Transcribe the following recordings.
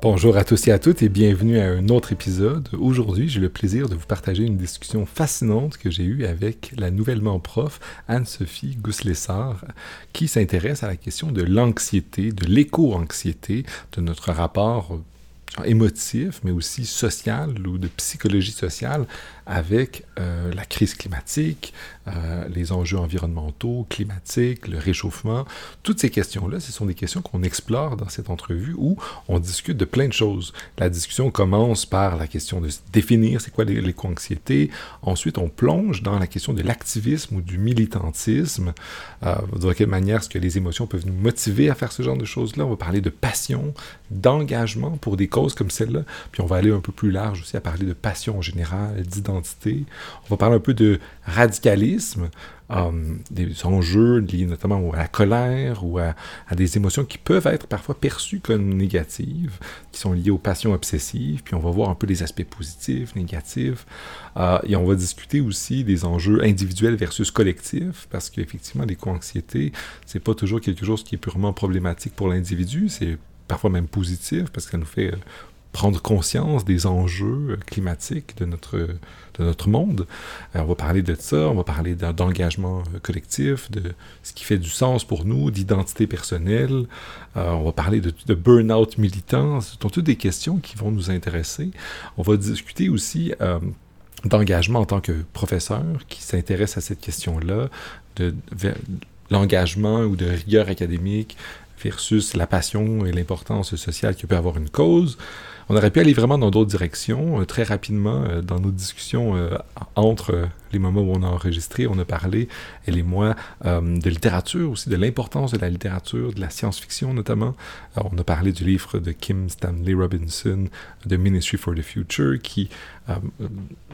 Bonjour à tous et à toutes et bienvenue à un autre épisode. Aujourd'hui, j'ai le plaisir de vous partager une discussion fascinante que j'ai eue avec la nouvellement prof Anne-Sophie Gouslessard qui s'intéresse à la question de l'anxiété, de l'éco-anxiété, de notre rapport émotif, mais aussi social ou de psychologie sociale avec euh, la crise climatique, euh, les enjeux environnementaux, climatiques, le réchauffement. Toutes ces questions-là, ce sont des questions qu'on explore dans cette entrevue où on discute de plein de choses. La discussion commence par la question de définir c'est quoi l'éco-anxiété. Ensuite, on plonge dans la question de l'activisme ou du militantisme. Euh, de quelle manière est-ce que les émotions peuvent nous motiver à faire ce genre de choses-là? On va parler de passion, d'engagement pour des causes comme celle-là. Puis on va aller un peu plus large aussi à parler de passion en général, d'identité. On va parler un peu de radicalisme, euh, des enjeux liés notamment à la colère ou à, des émotions qui peuvent être parfois perçues comme négatives, qui sont liées aux passions obsessives. Puis on va voir un peu les aspects positifs, négatifs. Euh, et on va discuter aussi des enjeux individuels versus collectifs, parce qu'effectivement, l'éco-anxiété, c'est pas toujours quelque chose qui est purement problématique pour l'individu, c'est parfois même positif, parce que ça nous fait prendre conscience des enjeux euh, climatiques de notre, de notre monde. Euh, on va parler de ça, on va parler d'engagement collectif, de ce qui fait du sens pour nous, d'identité personnelle. on va parler de, de burn-out militant. Ce sont toutes des questions qui vont nous intéresser. On va discuter aussi d'engagement en tant que professeur qui s'intéresse à cette question-là, de l'engagement ou de rigueur académique versus la passion et l'importance sociale que peut avoir une cause. On aurait pu aller vraiment dans d'autres directions. Euh, très rapidement, euh, dans nos discussions euh, entre les moments où on a enregistré, on a parlé, elle et moi, de littérature aussi, de l'importance de la littérature, de la science-fiction notamment. on a parlé du livre de Kim Stanley Robinson, The Ministry for the Future, qui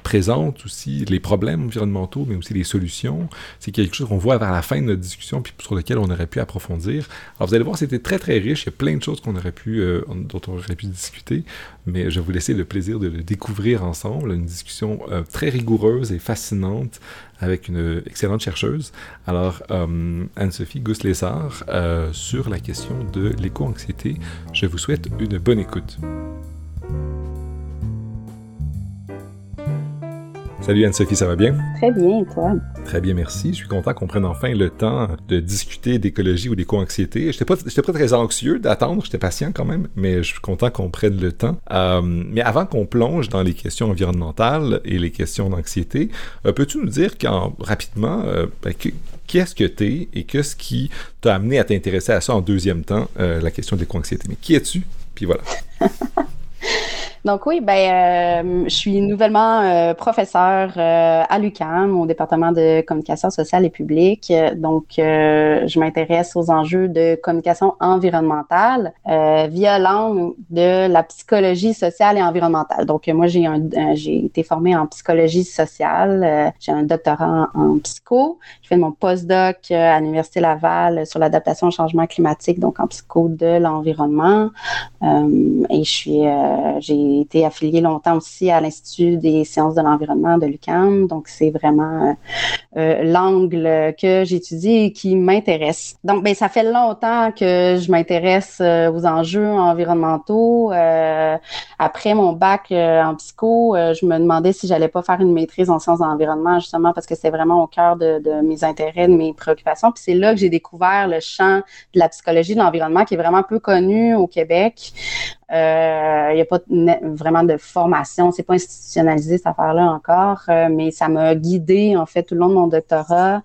présente aussi les problèmes environnementaux, mais aussi les solutions. C'est quelque chose qu'on voit vers la fin de notre discussion, puis sur lequel on aurait pu approfondir. Alors vous allez voir, c'était très très riche. Il y a plein de choses qu'on aurait pu, dont on aurait pu discuter mais je vais vous laisser le plaisir de le découvrir ensemble. Une discussion euh, très rigoureuse et fascinante avec une excellente chercheuse. Alors, euh, Anne-Sophie Gouslessard, euh, sur la question de l'éco-anxiété. Je vous souhaite une bonne écoute. Salut Anne-Sophie, ça va bien? Très bien, et toi? Très bien, merci. Je suis content qu'on prenne enfin le temps de discuter d'écologie ou d'éco-anxiété. J'étais pas, pas très anxieux d'attendre, j'étais patient quand même, mais je suis content qu'on prenne le temps. Euh, mais avant qu'on plonge dans les questions environnementales et les questions d'anxiété, euh, peux-tu nous dire quand, rapidement euh, ben, qu'est-ce que tu es et qu'est-ce qui t'a amené à t'intéresser à ça en deuxième temps, la question de l'éco-anxiété? Mais qui es-tu? Puis voilà. Donc oui, ben, euh, je suis nouvellement euh, professeur euh, à l'UCAM au département de communication sociale et publique. Donc, je m'intéresse aux enjeux de communication environnementale via l'angle de la psychologie sociale et environnementale. Donc, moi, j'ai j'ai été formée en psychologie sociale. j'ai un doctorat en, en psycho. Je fais mon postdoc à l'Université Laval sur l'adaptation au changement climatique, donc en psycho de l'environnement. et je suis, j'ai été affiliée longtemps aussi à l'Institut des sciences de l'environnement de l'UQAM. Donc, c'est vraiment euh, euh, l'angle que j'étudie et qui m'intéresse. Donc, ben, ça fait longtemps que je m'intéresse euh, aux enjeux environnementaux. après mon bac en psycho, je me demandais si j'allais pas faire une maîtrise en sciences de l'environnement, justement parce que c'est vraiment au cœur de, de, mes intérêts, de mes préoccupations. Puis c'est là que j'ai découvert le champ de la psychologie de l'environnement qui est vraiment peu connu au Québec. Il n'y a pas vraiment de formation, c'est pas institutionnalisé cette affaire-là encore, euh, mais ça m'a guidé en fait tout le long de mon doctorat.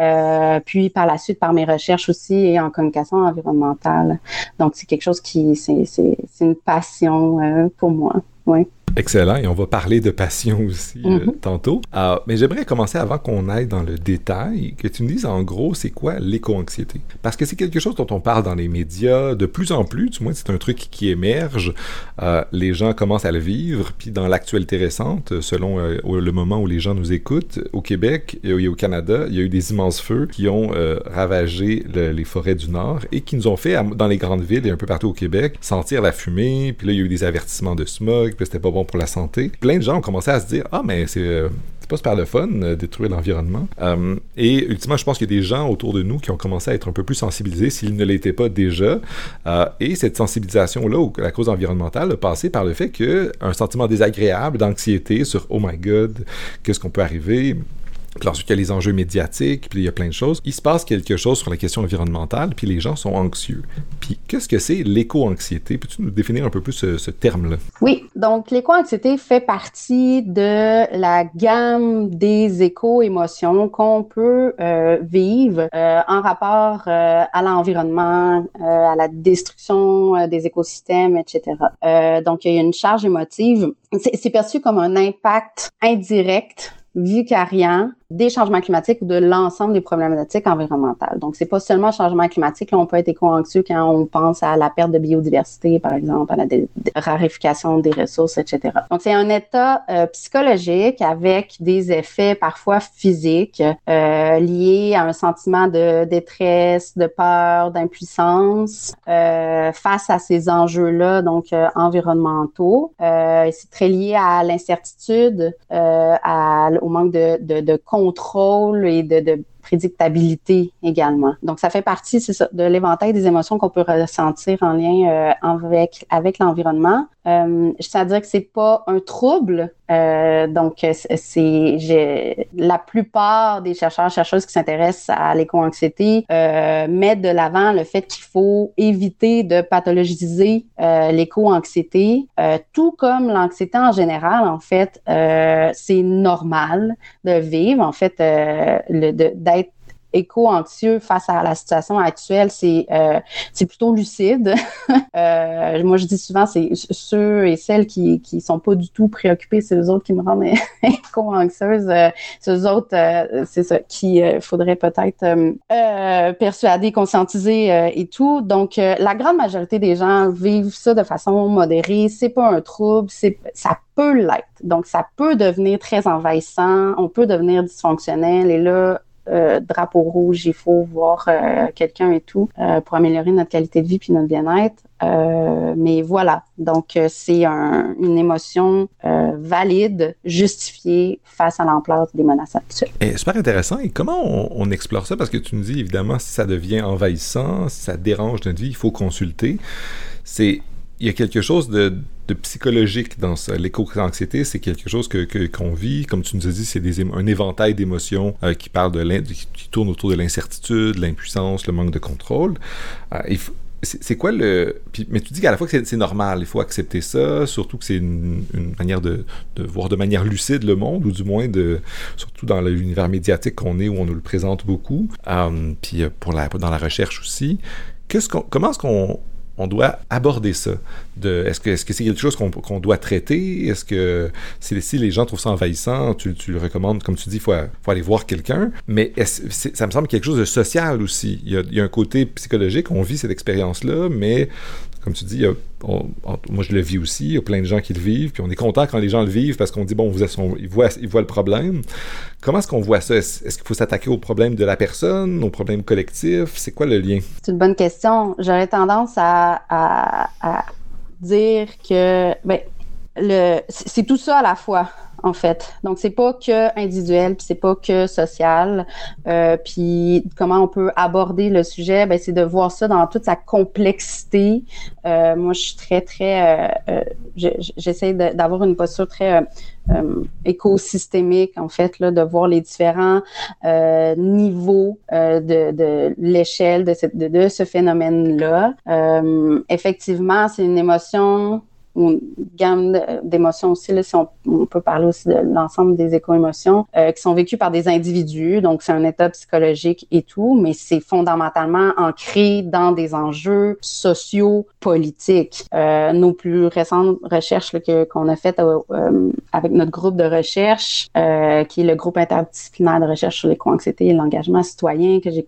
Euh, puis par la suite par mes recherches aussi et en communication environnementale. Donc c'est quelque chose qui c'est une passion euh, pour moi. Oui. Excellent, et on va parler de passion aussi euh, mhm. tantôt. Euh, mais j'aimerais commencer avant qu'on aille dans le détail, que tu me dises en gros c'est quoi l'éco-anxiété? Parce que c'est quelque chose dont on parle dans les médias de plus en plus, du moins c'est un truc qui émerge, euh, les gens commencent à le vivre, puis dans l'actualité récente, selon le moment où les gens nous écoutent, au Québec et au Canada, il y a eu des immenses feux qui ont ravagé les forêts du Nord et qui nous ont fait, dans les grandes villes et un peu partout au Québec, sentir la fumée, puis là il y a eu des avertissements de smog, puis c'était pas bon pour la santé. Plein de gens ont commencé à se dire ah mais c'est euh, pas super le fun euh, détruire l'environnement. Euh, et ultimement, je pense qu'il y a des gens autour de nous qui ont commencé à être un peu plus sensibilisés s'ils ne l'étaient pas déjà. et cette sensibilisation-là, la cause environnementale, a passé par le fait qu'un sentiment désagréable, d'anxiété sur oh my god, qu'est-ce qu'on peut arriver? Puis ensuite, il y a les enjeux médiatiques, puis il y a plein de choses. Il se passe quelque chose sur la question environnementale, puis les gens sont anxieux. Puis qu'est-ce que c'est l'éco-anxiété? Peux-tu nous définir un peu plus ce, terme-là? Oui, donc l'éco-anxiété fait partie de la gamme des éco-émotions qu'on peut euh, vivre euh, en rapport euh, à l'environnement, à la destruction des écosystèmes, etc. donc, il y a une charge émotive. C'est perçu comme un impact indirect vicariant des changements climatiques ou de l'ensemble des problématiques environnementales. Donc, c'est pas seulement le changement climatique. Là, on peut être éco-anxieux quand on pense à la perte de biodiversité, par exemple, à la raréfication des ressources, etc. Donc, c'est un état euh, psychologique avec des effets parfois physiques euh, liés à un sentiment de détresse, de peur, d'impuissance euh, face à ces enjeux-là, donc euh, environnementaux. c'est très lié à l'incertitude, au manque de, de, de contrôle et de, prédictabilité également. Donc, ça fait partie, de l'éventail des émotions qu'on peut ressentir en lien euh, avec, avec l'environnement. Euh, je tiens à dire que c'est pas un trouble. Euh, donc, c'est la plupart des chercheurs chercheuses qui s'intéressent à l'éco-anxiété euh, mettent de l'avant le fait qu'il faut éviter de pathologiser euh, l'éco-anxiété, euh, tout comme l'anxiété en général. En fait, c'est normal de vivre. En fait, d'être éco-anxieux face à la situation actuelle, c'est euh, c'est plutôt lucide. euh, moi, je dis souvent, c'est ceux et celles qui qui sont pas du tout préoccupés, c'est eux autres qui me rendent éco-anxieuse. Euh, c'est eux autres, c'est ça, qui faudrait peut-être persuader, conscientiser et tout. Donc, la grande majorité des gens vivent ça de façon modérée. C'est pas un trouble, c'est ça peut l'être. Donc, ça peut devenir très envahissant, on peut devenir dysfonctionnel et là, euh, drapeau rouge, il faut voir euh, quelqu'un et tout euh, pour améliorer notre qualité de vie puis notre bien-être. mais voilà, donc c'est une émotion valide, justifiée face à l'ampleur des menaces actuelles. Et super intéressant. Et comment on, on, explore ça? Parce que tu nous dis, évidemment, si ça devient envahissant, si ça dérange notre vie, il faut consulter. C'est il y a quelque chose de, psychologique dans. L'éco-anxiété, c'est quelque chose que qu'on vit. Comme tu nous as dit, c'est un éventail d'émotions euh, qui parle de qui tourne autour de l'incertitude, l'impuissance, le manque de contrôle. Euh, c'est quoi le. mais tu dis qu'à la fois que c'est normal, il faut accepter ça, surtout que c'est une, manière de, voir de manière lucide le monde, ou du moins de. Surtout dans l'univers médiatique qu'on est, où on nous le présente beaucoup, euh, puis pour dans la recherche aussi. Comment est-ce qu'on on doit aborder ça. est-ce que c'est quelque chose qu'on, doit traiter? Est-ce que si, les gens trouvent ça envahissant, tu, le recommandes, comme tu dis, il faut, aller voir quelqu'un. Mais ça me semble quelque chose de social aussi. Il y, a, un côté psychologique. On vit cette expérience-là, mais comme tu dis, moi je le vis aussi, il y a plein de gens qui le vivent, puis on est content quand les gens le vivent parce qu'on dit, bon, vous ils, voient, ils le problème. Comment est-ce qu'on voit ça? Est-ce, qu'il faut s'attaquer au problème de la personne, au problème collectif? C'est quoi le lien? C'est une bonne question. J'aurais tendance à, dire que ben, c'est tout ça à la fois en fait. Donc c'est pas que individuel, puis c'est pas que social. Euh, puis comment on peut aborder le sujet, ben c'est de voir ça dans toute sa complexité. Euh, moi, je suis très très, euh, euh j'essaie d'avoir une posture très euh, euh, écosystémique en fait là, de voir les différents niveaux de, de l'échelle de, de, de, ce phénomène là. effectivement, c'est une émotion une gamme d'émotions aussi, là, si on, peut parler aussi de l'ensemble des éco-émotions, euh, qui sont vécues par des individus, donc c'est un état psychologique et tout, mais c'est fondamentalement ancré dans des enjeux sociaux, politiques. Euh, nos plus récentes recherches qu'on a faites euh, avec notre groupe de recherche, qui est le groupe interdisciplinaire de recherche sur l'éco-anxiété et l'engagement citoyen, que j'ai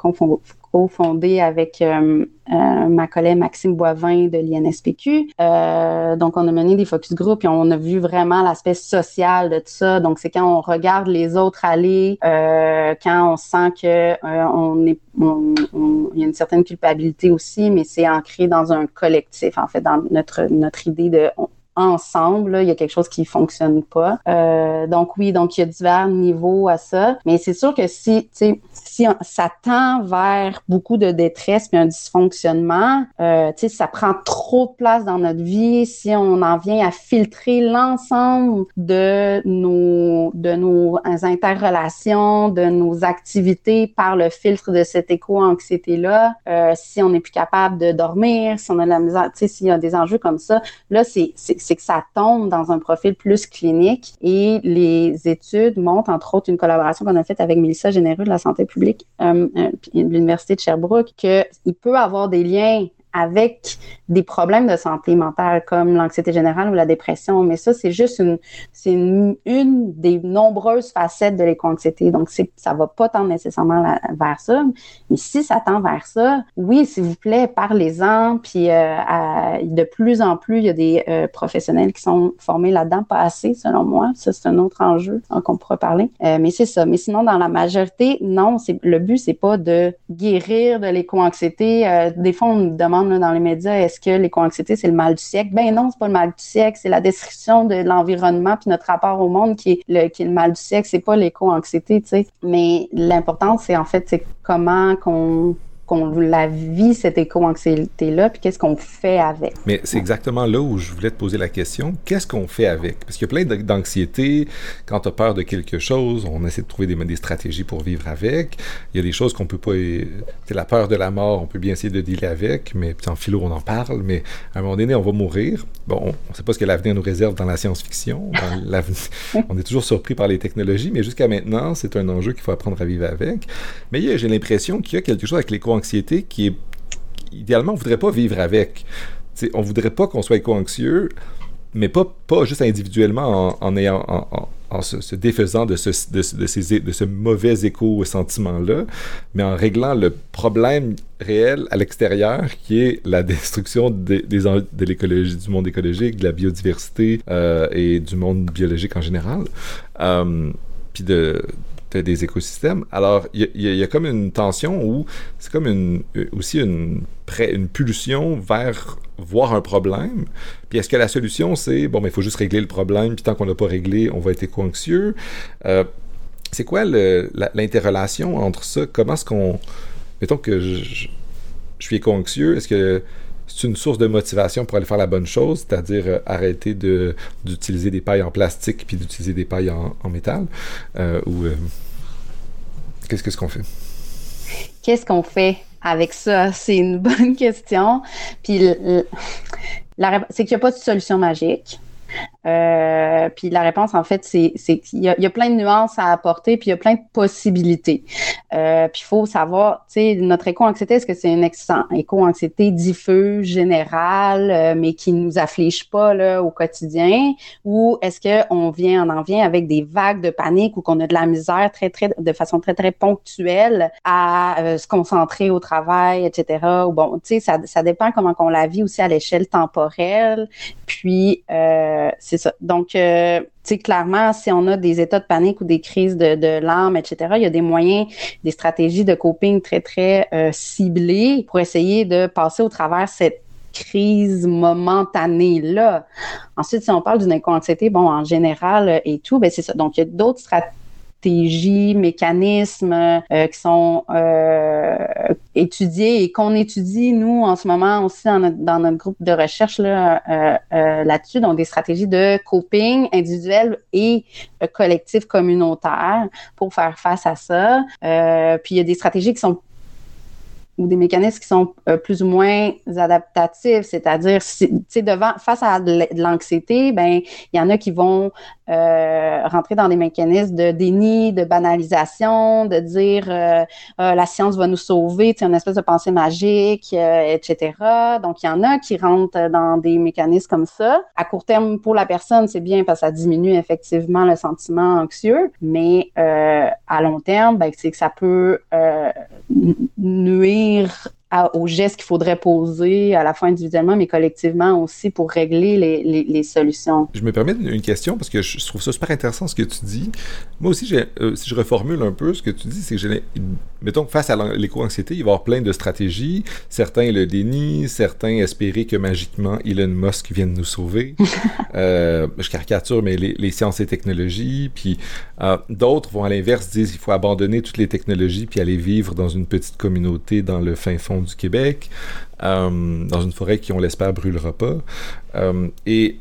fondé avec euh, euh, ma collègue Maxime Boivin de l'INSPQ. Euh, donc, on a mené des focus group et on a vu vraiment l'aspect social de tout ça. Donc, c'est quand on regarde les autres aller, quand on sent que on y a une certaine culpabilité aussi, mais c'est ancré dans un collectif, en fait, dans notre notre idée de ensemble, il y a quelque chose qui fonctionne pas. Donc oui, donc il y a divers niveaux à ça. Mais c'est sûr que si, tu si ça tend vers beaucoup de détresse puis un dysfonctionnement, euh, tu sais, ça prend trop de place dans notre vie. Si on en vient à filtrer l'ensemble de nos de nos interrelations, de nos activités par le filtre de cette éco-anxiété là, euh, si on n'est plus capable de dormir, si on a la misère, tu sais, s'il y a des enjeux comme ça, là c'est c'est que ça tombe dans un profil plus clinique et les études montrent entre autres une collaboration qu'on a faite avec Mélissa Généreux de la santé publique euh, euh, l'Université de Sherbrooke, qu'il peut avoir des liens avec des problèmes de santé mentale comme l'anxiété générale ou la dépression. Mais ça, c'est juste une, c'est une, des nombreuses facettes de l'éco-anxiété. Donc, c'est, ça va pas tendre nécessairement vers ça. Mais si ça tend vers ça, oui, s'il vous plaît, parlez-en. Puis, euh, de plus en plus, il y a des euh, professionnels qui sont formés là-dedans, pas assez, selon moi. Ça, c'est un autre enjeu qu'on pourra parler. Euh, mais c'est ça. Mais sinon, dans la majorité, non, c'est, le but, c'est pas de guérir de l'éco-anxiété. Des fois, on nous demande dans les médias, est-ce que l'éco-anxiété, c'est le mal du siècle? Ben non, c'est pas le mal du siècle, c'est la destruction de l'environnement puis notre rapport au monde qui est le, qui est le mal du siècle, c'est pas l'éco-anxiété, tu sais. Mais l'important, c'est en fait, c'est comment qu'on qu'on la vit, cette éco-anxiété-là, puis qu'est-ce qu'on fait avec? Mais c'est exactement là où je voulais te poser la question. Qu'est-ce qu'on fait avec? Parce qu'il y a plein d'anxiété. Quand tu as peur de quelque chose, on essaie de trouver des, stratégies pour vivre avec. Il y a des choses qu'on peut pas... C'est la peur de la mort, on peut bien essayer de dealer avec, mais en philo, on en parle, mais à un moment donné, on va mourir. Bon, on ne sait pas ce que l'avenir nous réserve dans la science-fiction. on est toujours surpris par les technologies, mais jusqu'à maintenant, c'est un enjeu qu'il faut apprendre à vivre avec. Mais j'ai l'impression qu'il y a quelque chose avec l'éco anxiété qui est idéalement on voudrait pas vivre avec. On on voudrait pas qu'on soit éco-anxieux, mais pas, pas juste individuellement en, en, se, défaisant de ce, de, ces, de ce mauvais éco-sentiment-là, mais en réglant le problème réel à l'extérieur qui est la destruction des, de l'écologie, du monde écologique, de la biodiversité euh, et du monde biologique en général. Euh, puis de, des écosystèmes. Alors, il y, a comme une tension où c'est comme une, euh, aussi une, une pulsion vers voir un problème. Puis est-ce que la solution, c'est, bon, mais il faut juste régler le problème, puis tant qu'on n'a pas réglé, on va être éco-anxieux. Euh, c'est quoi l'interrelation entre ça? Comment est-ce qu'on... Mettons que je, je suis éco-anxieux, est-ce que c'est une source de motivation pour aller faire la bonne chose, c'est-à-dire euh, arrêter d'utiliser des pailles en plastique puis d'utiliser des pailles en, métal euh, ou euh, qu'est-ce qu'on fait? Qu'est-ce qu'on fait avec ça? C'est une bonne question. Puis c'est qu'il n'y a pas de solution magique. Euh, puis la réponse, en fait, c'est qu'il y, y, a plein de nuances à apporter, puis il y a plein de possibilités. Euh, puis il faut savoir, tu sais, notre éco-anxiété, est-ce que c'est une éco-anxiété diffuse, générale, euh, mais qui nous afflige pas là, au quotidien, ou est-ce qu'on vient, on en vient avec des vagues de panique ou qu'on a de la misère très, très, de façon très, très ponctuelle à euh, se concentrer au travail, etc. Ou bon, tu sais, ça, ça dépend comment qu'on la vit aussi à l'échelle temporelle. Puis, c'est c'est ça. Donc, euh, tu sais, clairement, si on a des états de panique ou des crises de, de larmes, etc., il y a des moyens, des stratégies de coping très, très euh, ciblées pour essayer de passer au travers cette crise momentanée-là. Ensuite, si on parle d'une inco-anxiété, bon, en général euh, et tout, ben c'est ça. Donc, il y a d'autres stratégies stratégies, mécanismes euh, qui sont euh, étudiés et qu'on étudie, nous, en ce moment aussi dans notre, dans notre groupe de recherche là, euh, là-dessus, donc des stratégies de coping individuel et collectif communautaire pour faire face à ça. puis il y a des stratégies qui sont ou des mécanismes qui sont plus ou moins adaptatifs, c'est-à-dire, tu devant face à de l'anxiété, ben il y en a qui vont euh, rentrer dans des mécanismes de déni, de banalisation, de dire euh, la science va nous sauver, c'est une espèce de pensée magique, etc. Donc il y en a qui rentrent dans des mécanismes comme ça. À court terme, pour la personne, c'est bien parce que ça diminue effectivement le sentiment anxieux, mais à long terme, ben, c'est que ça peut nuire aux gestes qu'il faudrait poser à la fois individuellement mais collectivement aussi pour régler les, les, solutions. Je me permets une question parce que je trouve ça super intéressant ce que tu dis. Moi aussi, euh, si je reformule un peu ce que tu dis, c'est que j'ai, mettons, face à l'éco-anxiété, il va y avoir plein de stratégies. Certains le dénient, certains espérer que magiquement Elon Musk vienne nous sauver. euh, je caricature, mais les, les, sciences et technologies. Puis euh, d'autres vont à l'inverse dire qu'il faut abandonner toutes les technologies puis aller vivre dans une petite communauté dans le fin fond du Québec, euh, dans une forêt qui, on l'espère, brûlera pas. Euh, et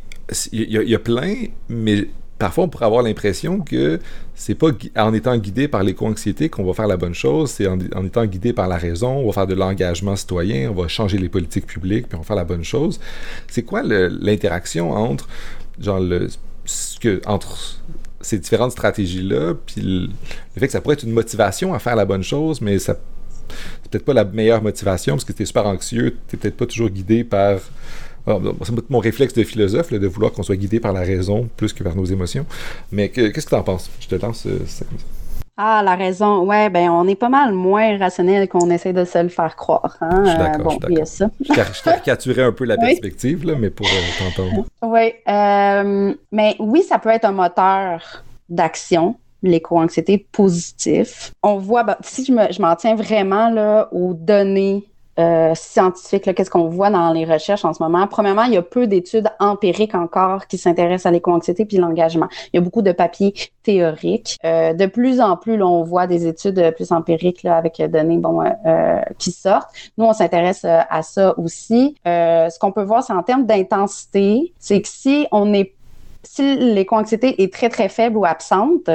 il y, a plein, mais parfois on pourrait avoir l'impression que c'est pas en étant guidé par l'éco-anxiété qu'on va faire la bonne chose, c'est en, étant guidé par la raison, on va faire de l'engagement citoyen, on va changer les politiques publiques, puis on va faire la bonne chose. C'est quoi l'interaction entre, genre, le, que, entre ces différentes stratégies-là, puis le, fait que ça pourrait être une motivation à faire la bonne chose, mais ça c'est peut-être pas la meilleure motivation parce que tu es super anxieux, tu peut-être pas toujours guidé par c'est mon réflexe de philosophe de vouloir qu'on soit guidé par la raison plus que par nos émotions. Mais qu'est-ce que tu en penses? Je te lance euh, ça comme ça. Ah, la raison. Ouais, ben on est pas mal moins rationnel qu'on essaie de se le faire croire. Hein? Je suis d'accord. Euh, bon, a ça. je, caricaturais un peu la perspective, là, mais pour euh, t'entendre. Oui, mais oui, ça peut être un moteur d'action l'éco-anxiété positif. On voit, ben, si je m'en tiens vraiment là, aux données euh, scientifique, qu'est-ce qu'on voit dans les recherches en ce moment? Premièrement, il y a peu d'études empiriques encore qui s'intéressent à l'éco-anxiété puis l'engagement. Il y a beaucoup de papiers théoriques. Euh, de plus en plus, on voit des études plus empiriques là, avec données bon, euh, qui sortent. Nous, on s'intéresse à ça aussi. ce qu'on peut voir, c'est en termes d'intensité, c'est que si on est si l'éco-anxiété est très, très faible ou absente,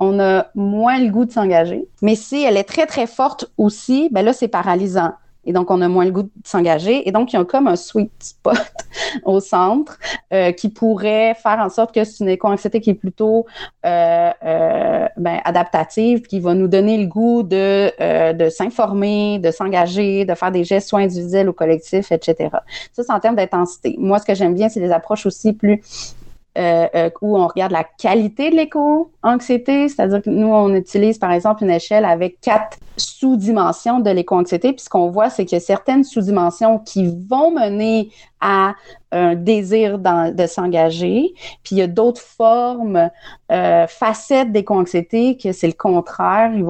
on a moins le goût de s'engager. Mais si elle est très, très forte aussi, ben là, c'est paralysant. Et donc, on a moins le goût de s'engager. Et donc, il y a comme un sweet spot au centre euh, qui pourrait faire en sorte que c'est une éco-anxiété qui est plutôt euh, euh, ben, adaptative, qui va nous donner le goût de, de s'informer, de s'engager, de faire des gestes soit individuels ou collectifs, etc. Ça, c'est en termes d'intensité. Moi, ce que j'aime bien, c'est des approches aussi plus euh, euh, où on regarde la qualité de l'éco-anxiété, c'est-à-dire que nous, on utilise par exemple une échelle avec quatre sous-dimensions de l'éco-anxiété, puis ce qu'on voit, c'est qu'il y a certaines sous-dimensions qui vont mener à un désir de s'engager, puis il y a d'autres formes, euh, facettes d'éco-anxiété que c'est le contraire, ils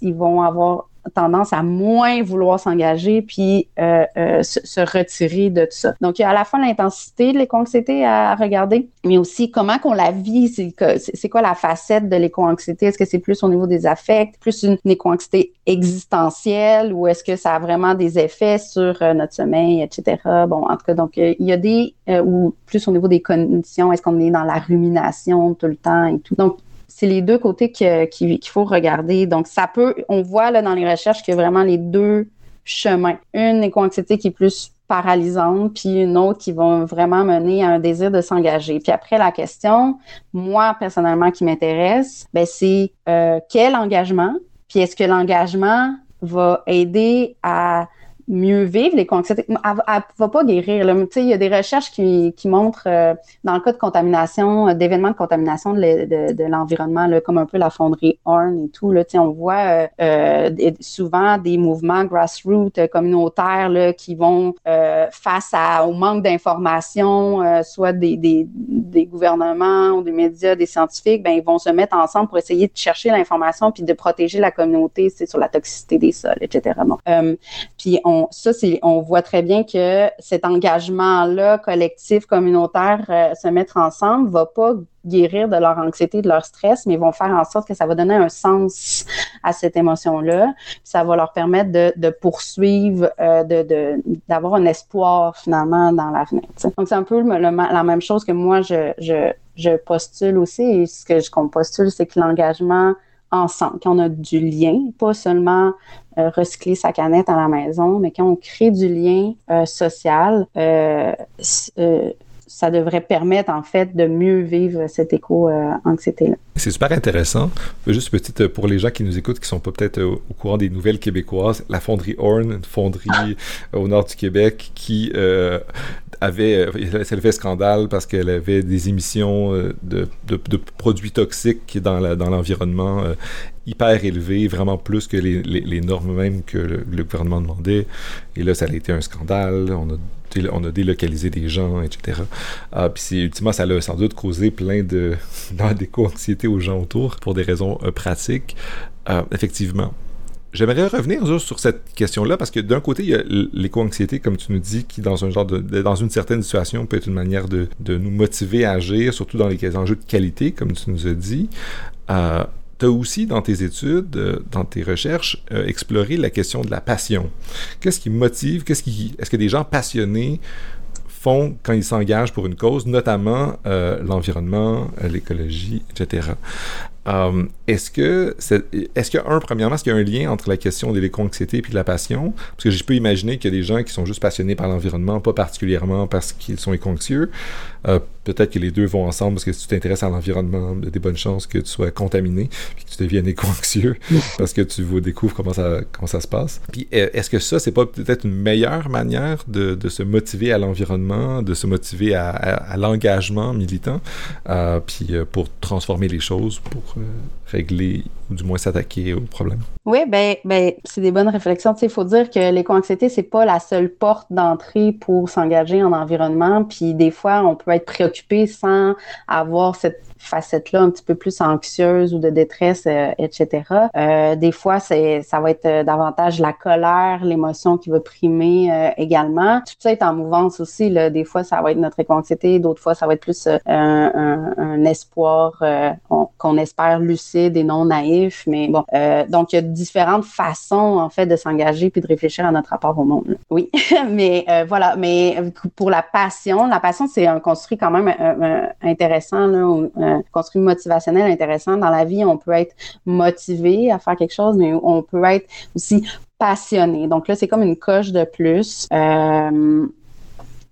ils vont avoir tendance à moins vouloir s'engager puis euh, euh, se, retirer de tout ça. Donc, il y a à la fois l'intensité de l'éco-anxiété à regarder, mais aussi comment qu'on la vit. C'est quoi la facette de l'éco-anxiété? Est-ce que c'est plus au niveau des affects, plus une, éco-anxiété existentielle ou est-ce que ça a vraiment des effets sur euh, notre sommeil, etc. Bon, en tout cas, donc, il y a des, ou plus au niveau des conditions, est-ce qu'on est dans la rumination tout le temps et tout? Donc, c'est les deux côtés qu'il faut regarder. Donc, ça peut, on voit là dans les recherches qu'il y a vraiment les deux chemins. Une éco-anxiété qui est plus paralysante, puis une autre qui va vraiment mener à un désir de s'engager. Puis après, la question, moi, personnellement, qui m'intéresse, ben, c'est euh, quel engagement? Puis est-ce que l'engagement va aider à mieux vivre les anxiété. Elle, va pas guérir. Il y a des recherches qui, qui montrent, euh, dans le cas de contamination, euh, d'événements de contamination de, l'environnement, comme un peu la fonderie Horn et tout, là, on voit euh, souvent des mouvements grassroots communautaires là, qui vont face à, au manque d'informations, soit des, des, des, gouvernements ou des médias, des scientifiques, ben, ils vont se mettre ensemble pour essayer de chercher l'information puis de protéger la communauté sur la toxicité des sols, etc. Puis ça, on voit très bien que cet engagement-là, collectif, communautaire, euh, se mettre ensemble, va pas guérir de leur anxiété, de leur stress, mais vont faire en sorte que ça va donner un sens à cette émotion-là. Ça va leur permettre de, poursuivre, euh, de, d'avoir un espoir finalement dans l'avenir. Donc c'est un peu la même chose que moi je, postule aussi. Ce que je c'est que l'engagement ensemble, qu'on a du lien, pas seulement euh, recycler sa canette à la maison, mais quand on crée du lien euh, social, euh, ça devrait permettre en fait de mieux vivre cette éco-anxiété-là. C'est super intéressant. Juste petite pour les gens qui nous écoutent qui sont pas peut-être au, courant des nouvelles québécoises, la fonderie Horn, une fonderie au nord du Québec qui avait, elle fait scandale parce qu'elle avait des émissions de, de, produits toxiques dans l'environnement dans hyper élevées, vraiment plus que les, normes même que le, gouvernement demandait. Et là, ça a été un scandale. On a délocalisé des gens, etc. Ah, puis ultimement, ça a sans doute causé plein de d'éco-anxiété aux gens autour pour des raisons pratiques. effectivement, J'aimerais revenir sur cette question-là parce que d'un côté, il y a l'éco-anxiété, comme tu nous dis, qui dans un genre de, dans une certaine situation peut être une manière de, de, nous motiver à agir, surtout dans les enjeux de qualité, comme tu nous as dit. Euh, tu as aussi dans tes études, euh, dans tes recherches, euh, exploré la question de la passion. Qu'est-ce qui motive, qu'est-ce qui, est-ce que des gens passionnés font quand ils s'engagent pour une cause, notamment euh, l'environnement, l'écologie, etc. Euh, est-ce que, est-ce un, premièrement, est-ce qu'il y a un lien entre la question de l'éco-anxiété et de la passion? Parce que je peux imaginer qu'il y a des gens qui sont juste passionnés par l'environnement, pas particulièrement parce qu'ils sont éco-anxieux. Euh, peut-être que les deux vont ensemble parce que si tu t'intéresses à l'environnement, il y a des bonnes chances que tu sois contaminé puis que tu deviennes éco-anxieux parce que tu découvres comment ça, comment ça se passe. Puis est-ce que ça, c'est pas peut-être une meilleure manière de, se motiver à l'environnement, de se motiver à, l'engagement militant, euh, puis pour transformer les choses, pour euh, régler ou du moins s'attaquer au problème. Oui, ben, ben c'est des bonnes réflexions. Il faut dire que l'éco-anxiété, c'est pas la seule porte d'entrée pour s'engager en environnement. Puis des fois, on peut être préoccupé sans avoir cette facette-là un petit peu plus anxieuse ou de détresse, euh, etc. Euh, des fois, c'est ça va être euh, davantage la colère, l'émotion qui va primer euh, également. Tout ça est en mouvance aussi. Là. Des fois, ça va être notre éco-anxiété, d'autres fois, ça va être plus un, un, un, espoir qu'on espère lucide et non naïf. Mais bon, donc il y a différentes façons en fait de s'engager puis de réfléchir à notre rapport au monde. Oui, mais voilà. Mais pour la passion, la passion c'est un construit quand même intéressant là construit motivationnel intéressant. Dans la vie, on peut être motivé à faire quelque chose, mais on peut être aussi passionné. Donc là, c'est comme une coche de plus. Euh,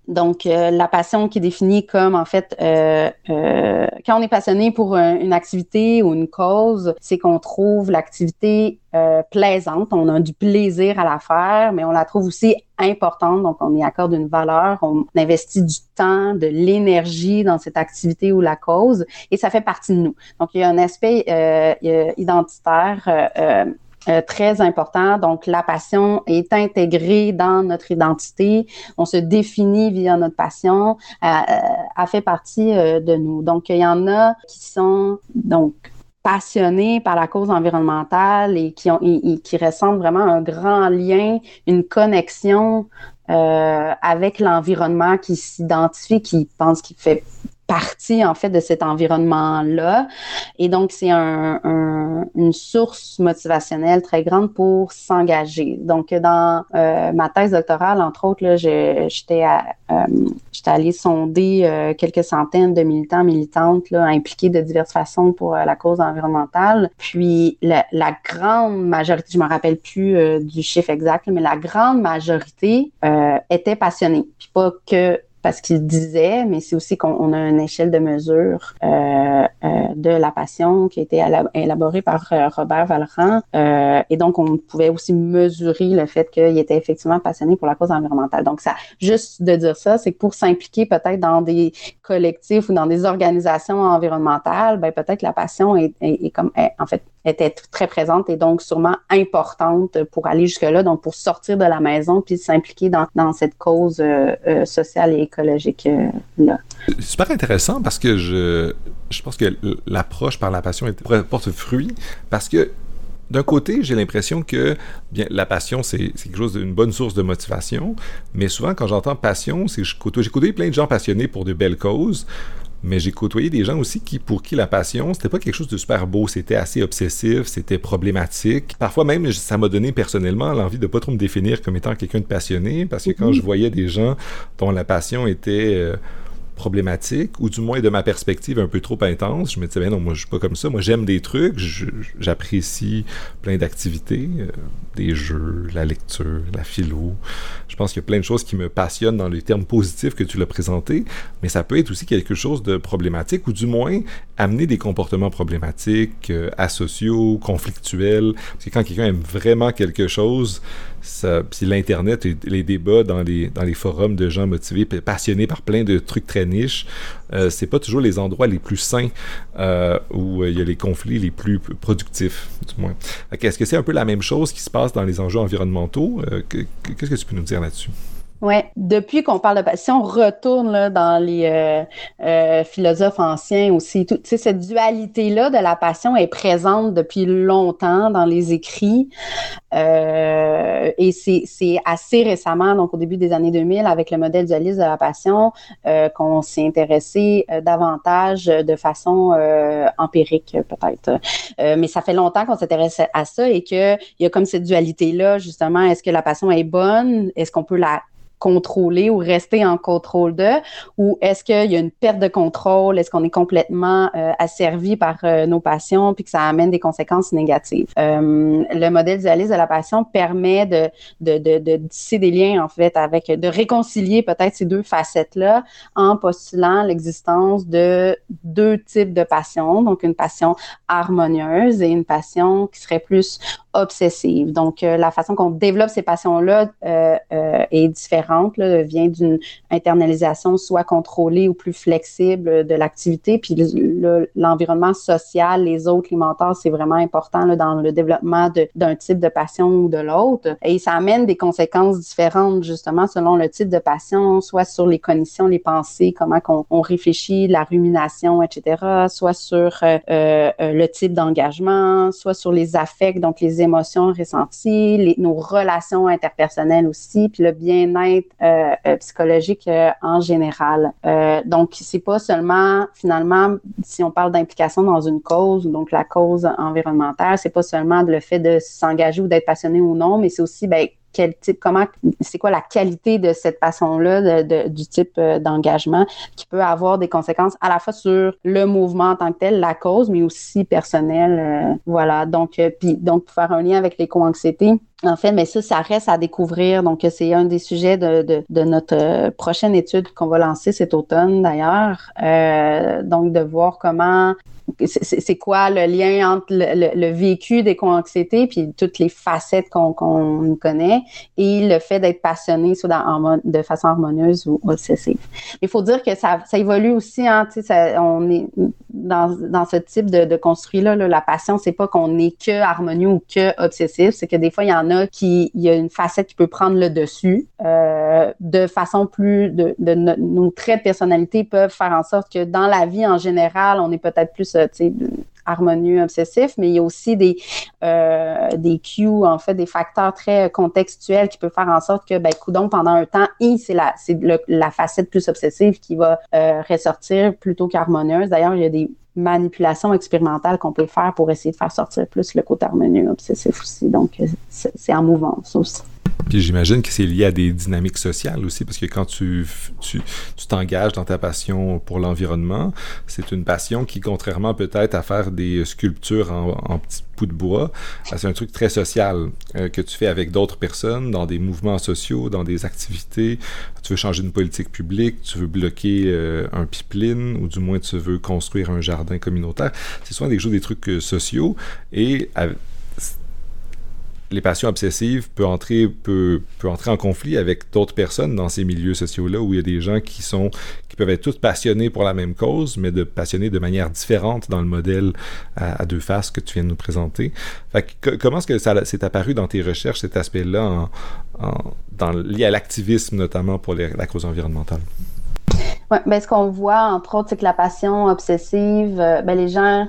donc, euh, la passion qui est définie comme, en fait, euh, euh, quand on est passionné pour une activité ou une cause, c'est qu'on trouve l'activité plaisante, on a du plaisir à la faire, mais on la trouve aussi importante, donc on y accorde une valeur, on investit du temps, de l'énergie dans cette activité ou la cause, et ça fait partie de nous. Donc, il y a un aspect identitaire euh, très important. Donc, la passion est intégrée dans notre identité. On se définit via notre passion. Euh, euh a fait partie euh, de nous. Donc, il y en a qui sont donc passionnés par la cause environnementale et qui ont qui ressentent vraiment un grand lien, une connexion euh, avec l'environnement, qui s'identifie, qui pense qu'il fait partie en fait de cet environnement-là. Et donc, c'est un, une source motivationnelle très grande pour s'engager. Donc, dans euh, ma thèse doctorale, entre autres, j'étais euh, allée sonder euh, quelques centaines de militants, militantes là, impliqués de diverses façons pour la cause environnementale. Puis, la, la, grande majorité, je me rappelle plus du chiffre exact, mais la grande majorité était passionnée. Puis pas que parce qu'il disait, mais c'est aussi qu'on a une échelle de mesure euh, euh, de la passion qui a été élaborée par euh, Robert Valran. Euh, et donc, on pouvait aussi mesurer le fait qu'il était effectivement passionné pour la cause environnementale. Donc, ça, juste de dire ça, c'est que pour s'impliquer peut-être dans des collectifs ou dans des organisations environnementales, ben peut-être la passion est, est, comme, en fait, était très présente et donc sûrement importante pour aller jusque-là, donc pour sortir de la maison puis s'impliquer dans, cette cause euh, euh, sociale et écologique euh. Super intéressant parce que je, je pense que l'approche par la passion porte fruit parce que d'un côté, j'ai l'impression que bien la passion, c'est quelque chose d'une bonne source de motivation, mais souvent quand j'entends passion, c'est côtoyé plein de gens passionnés pour de belles causes, mais j'ai côtoyé des gens aussi qui, pour qui la passion, c'était pas quelque chose de super beau, c'était assez obsessif, c'était problématique. Parfois même, ça m'a donné personnellement l'envie de pas trop me définir comme étant quelqu'un de passionné, parce que quand mhm. je voyais des gens dont la passion était euh, problématique, ou du moins de ma perspective un peu trop intense. Je me disais, ben non, moi, je suis pas comme ça. Moi, j'aime des trucs, j'apprécie plein d'activités, euh, des jeux, la lecture, la philo. Je pense qu'il y a plein de choses qui me passionnent dans les termes positifs que tu l'as présenté, mais ça peut être aussi quelque chose de problématique, ou du moins amener des comportements problématiques, euh, asociaux, conflictuels. Parce que quand quelqu'un aime vraiment quelque chose, puis l'Internet et les débats dans les, dans les forums de gens motivés, passionnés par plein de trucs très niches, euh, c'est pas toujours les endroits les plus sains euh, où il y a les conflits les plus productifs, du moins. Est-ce que c'est un peu la même chose qui se passe dans les enjeux environnementaux? Qu'est-ce que tu peux nous dire là-dessus? Oui, depuis qu'on parle de si on retourne là, dans les euh, euh, philosophes anciens aussi, tout, cette dualité-là de la passion est présente depuis longtemps dans les écrits. Euh, et c'est assez récemment, donc au début des années 2000, avec le modèle dualiste de la passion, qu'on s'est intéressé davantage de façon empirique peut-être. mais ça fait longtemps qu'on s'intéresse à ça et qu'il y a comme cette dualité-là, justement, est-ce que la passion est bonne? Est-ce qu'on peut la contrôler ou rester en contrôle de, ou est-ce qu'il y a une perte de contrôle, est-ce qu'on est complètement euh, asservi par euh, nos passions puis que ça amène des conséquences négatives? Euh, le modèle dualiste de la passion permet de, de, de, de des liens en fait avec, de réconcilier peut-être ces deux facettes-là en postulant l'existence de deux types de passions, donc une passion harmonieuse et une passion qui serait plus obsessive. Donc, euh, la façon qu'on développe ces passions-là euh, est différente, vient d'une internalisation soit contrôlée ou plus flexible de l'activité. Puis l'environnement social, les autres, les mentors, c'est vraiment important dans le développement d'un type de passion ou de l'autre. Et ça amène des conséquences différentes, justement, selon le type de passion, soit sur les cognitions, les pensées, comment on réfléchit, la rumination, etc., soit sur le type d'engagement, soit sur les affects, donc les émotions ressenties, les, nos relations interpersonnelles aussi, puis le bien-être euh, euh, psychologique euh, en général. donc, c'est pas seulement finalement, si on parle d'implication dans une cause, donc la cause environnementale, c'est pas seulement le fait de s'engager ou d'être passionné ou non, mais c'est aussi ben, quel type, comment, c'est quoi la qualité de cette de, du type euh, d'engagement qui peut avoir des conséquences à la fois sur le mouvement en tant que tel, la cause, mais aussi personnel. Euh, voilà. Donc, euh, puis, donc, pour faire un lien avec l'éco-anxiété, en fait, mais ça, ça reste à découvrir. Donc, c'est un des sujets de notre prochaine étude qu'on va lancer cet automne, d'ailleurs. donc, de voir comment c'est quoi le lien entre le, vécu d'éco-anxiété puis toutes les facettes qu'on connaît et le fait d'être passionné soit de façon harmonieuse ou obsessive. Il faut dire que ça, évolue aussi, hein, on est dans, ce type de, de construit-là, la passion, c'est pas qu'on est que harmonieux ou que obsessif, c'est que des fois, il y en a qui, il y a une facette qui peut prendre le dessus euh, de façon plus, de, de, nos traits de personnalité peuvent faire en sorte que dans la vie en général, on est peut-être plus euh, harmonieux, obsessif, mais il y a aussi des, euh, des cues, en fait, des facteurs très contextuels qui peuvent faire en sorte que, ben, coudon, pendant un temps, c'est la, c'est la facette plus obsessive qui va euh, ressortir plutôt qu'harmonieuse. D'ailleurs, il y a des manipulations expérimentales qu'on peut faire pour essayer de faire sortir plus le côté harmonieux, obsessif aussi. Donc, euh, c'est en mouvance aussi. Puis j'imagine que c'est lié à des dynamiques sociales aussi, parce que quand tu tu t'engages dans ta passion pour l'environnement, c'est une passion qui, contrairement peut-être à faire des sculptures en, en petits bouts de bois, ben, c'est un truc très social euh, que tu fais avec d'autres personnes, dans des mouvements sociaux, dans des activités. Tu veux changer une politique publique, tu veux bloquer euh, un pipeline, ou du moins tu veux construire un jardin communautaire. C'est souvent des choses, des trucs euh, sociaux, et les passions obsessives peuvent entrer, en conflit avec d'autres personnes dans ces milieux sociaux-là où il y a des gens qui peuvent être tous passionnés pour la même cause, mais de passionnés de manière différente dans le modèle à, deux faces que tu viens de nous présenter. comment est-ce que ça s'est apparu dans tes recherches, cet aspect-là, lié à l'activisme notamment pour la cause environnementale? Oui, ben, ce qu'on voit, entre autres, c'est que la passion obsessive, euh, ben, les gens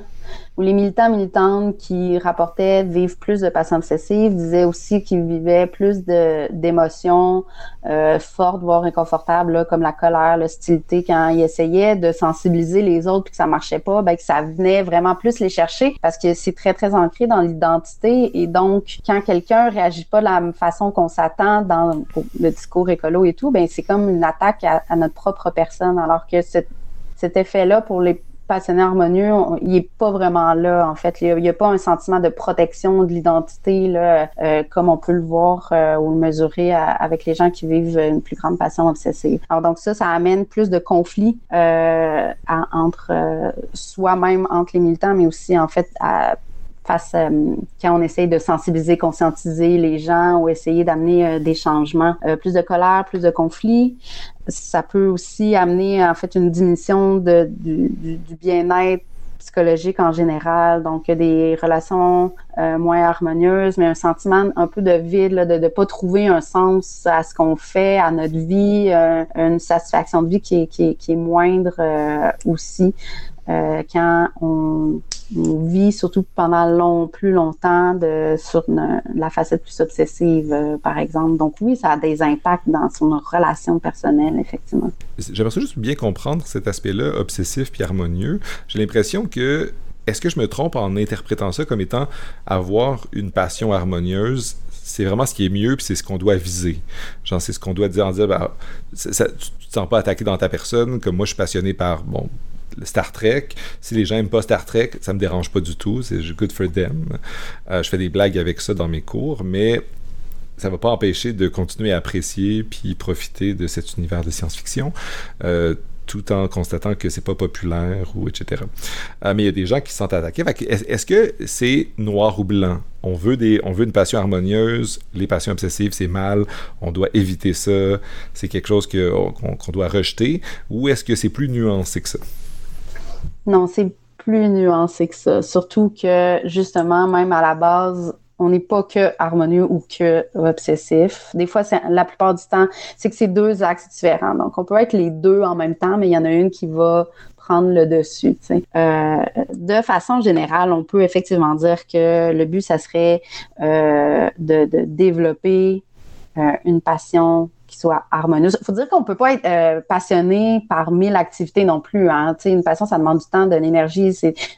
où les militants militantes qui rapportaient vivre plus de patients obsessifs disaient aussi qu'ils vivaient plus d'émotions euh, fortes, voire inconfortables, comme la colère, l'hostilité, quand ils essayaient de sensibiliser les autres puis que ça marchait pas, ben que ça venait vraiment plus les chercher parce que c'est très très ancré dans l'identité et donc quand quelqu'un réagit pas de la façon qu'on s'attend dans le discours écolo et tout, ben c'est comme une attaque à, notre propre personne alors que cet effet-là pour les passionnés harmonieux, il n'est pas vraiment là, en fait. Il n'y a, pas un sentiment de protection de l'identité, là, euh, comme on peut le voir euh, ou le mesurer avec les gens qui vivent une plus grande passion obsessive. Alors, donc ça, ça amène plus de conflits euh, entre soi-même, entre les militants, mais aussi, en fait, à face euh, quand on essaye de sensibiliser, conscientiser les gens ou essayer d'amener euh, des changements, euh, plus de colère, plus de conflits. Ça peut aussi amener en fait une diminution de, du, du, bien-être psychologique en général, donc des relations moins harmonieuses, mais un sentiment un peu de vide, de ne pas trouver un sens à ce qu'on fait, à notre vie, une satisfaction de vie qui est, qui qui est moindre aussi. Euh, quand on, vit, surtout pendant long, plus longtemps, sur la facette plus obsessive, euh, par exemple. Donc oui, ça a des impacts dans son relation personnelle, effectivement. J'aimerais juste bien comprendre cet aspect-là, obsessif puis harmonieux. J'ai l'impression que est-ce que je me trompe en interprétant ça comme étant avoir une passion harmonieuse? C'est vraiment ce qui est mieux, puis c'est ce qu'on doit viser. Genre, c'est ce qu'on doit dire en disant, ben, ça, tu te sens pas attaqué dans ta personne, comme moi, je suis passionné par, Star Trek. Si les gens n'aiment pas Star Trek, ça me dérange pas du tout. C'est good for them. Euh, je fais des blagues avec ça dans mes cours, mais ça ne va pas empêcher de continuer à apprécier puis profiter de cet univers de science-fiction. Euh, tout en constatant que c'est pas populaire ou etc. Euh, mais il y a des gens qui se sentent attaqués. Est-ce que c'est noir ou blanc? On veut des, on veut une passion harmonieuse. Les passions obsessives, c'est mal. On doit éviter ça. C'est quelque chose qu'on doit rejeter. Ou est-ce que c'est plus nuancé que ça? Non, c'est plus nuancé que ça. Surtout que, justement, même à la base, on n'est pas que harmonieux ou que obsessif. Des fois, c'est la plupart du temps, c'est que c'est deux axes différents. Donc, on peut être les deux en même temps, mais il y en a une qui va prendre le dessus. Euh, de façon générale, on peut effectivement dire que le but, ça serait euh, de, développer euh, une passion soit harmonieuse. Il faut dire qu'on peut pas être euh, passionné par mille activités non plus. Hein. une passion, ça demande du temps, de l'énergie.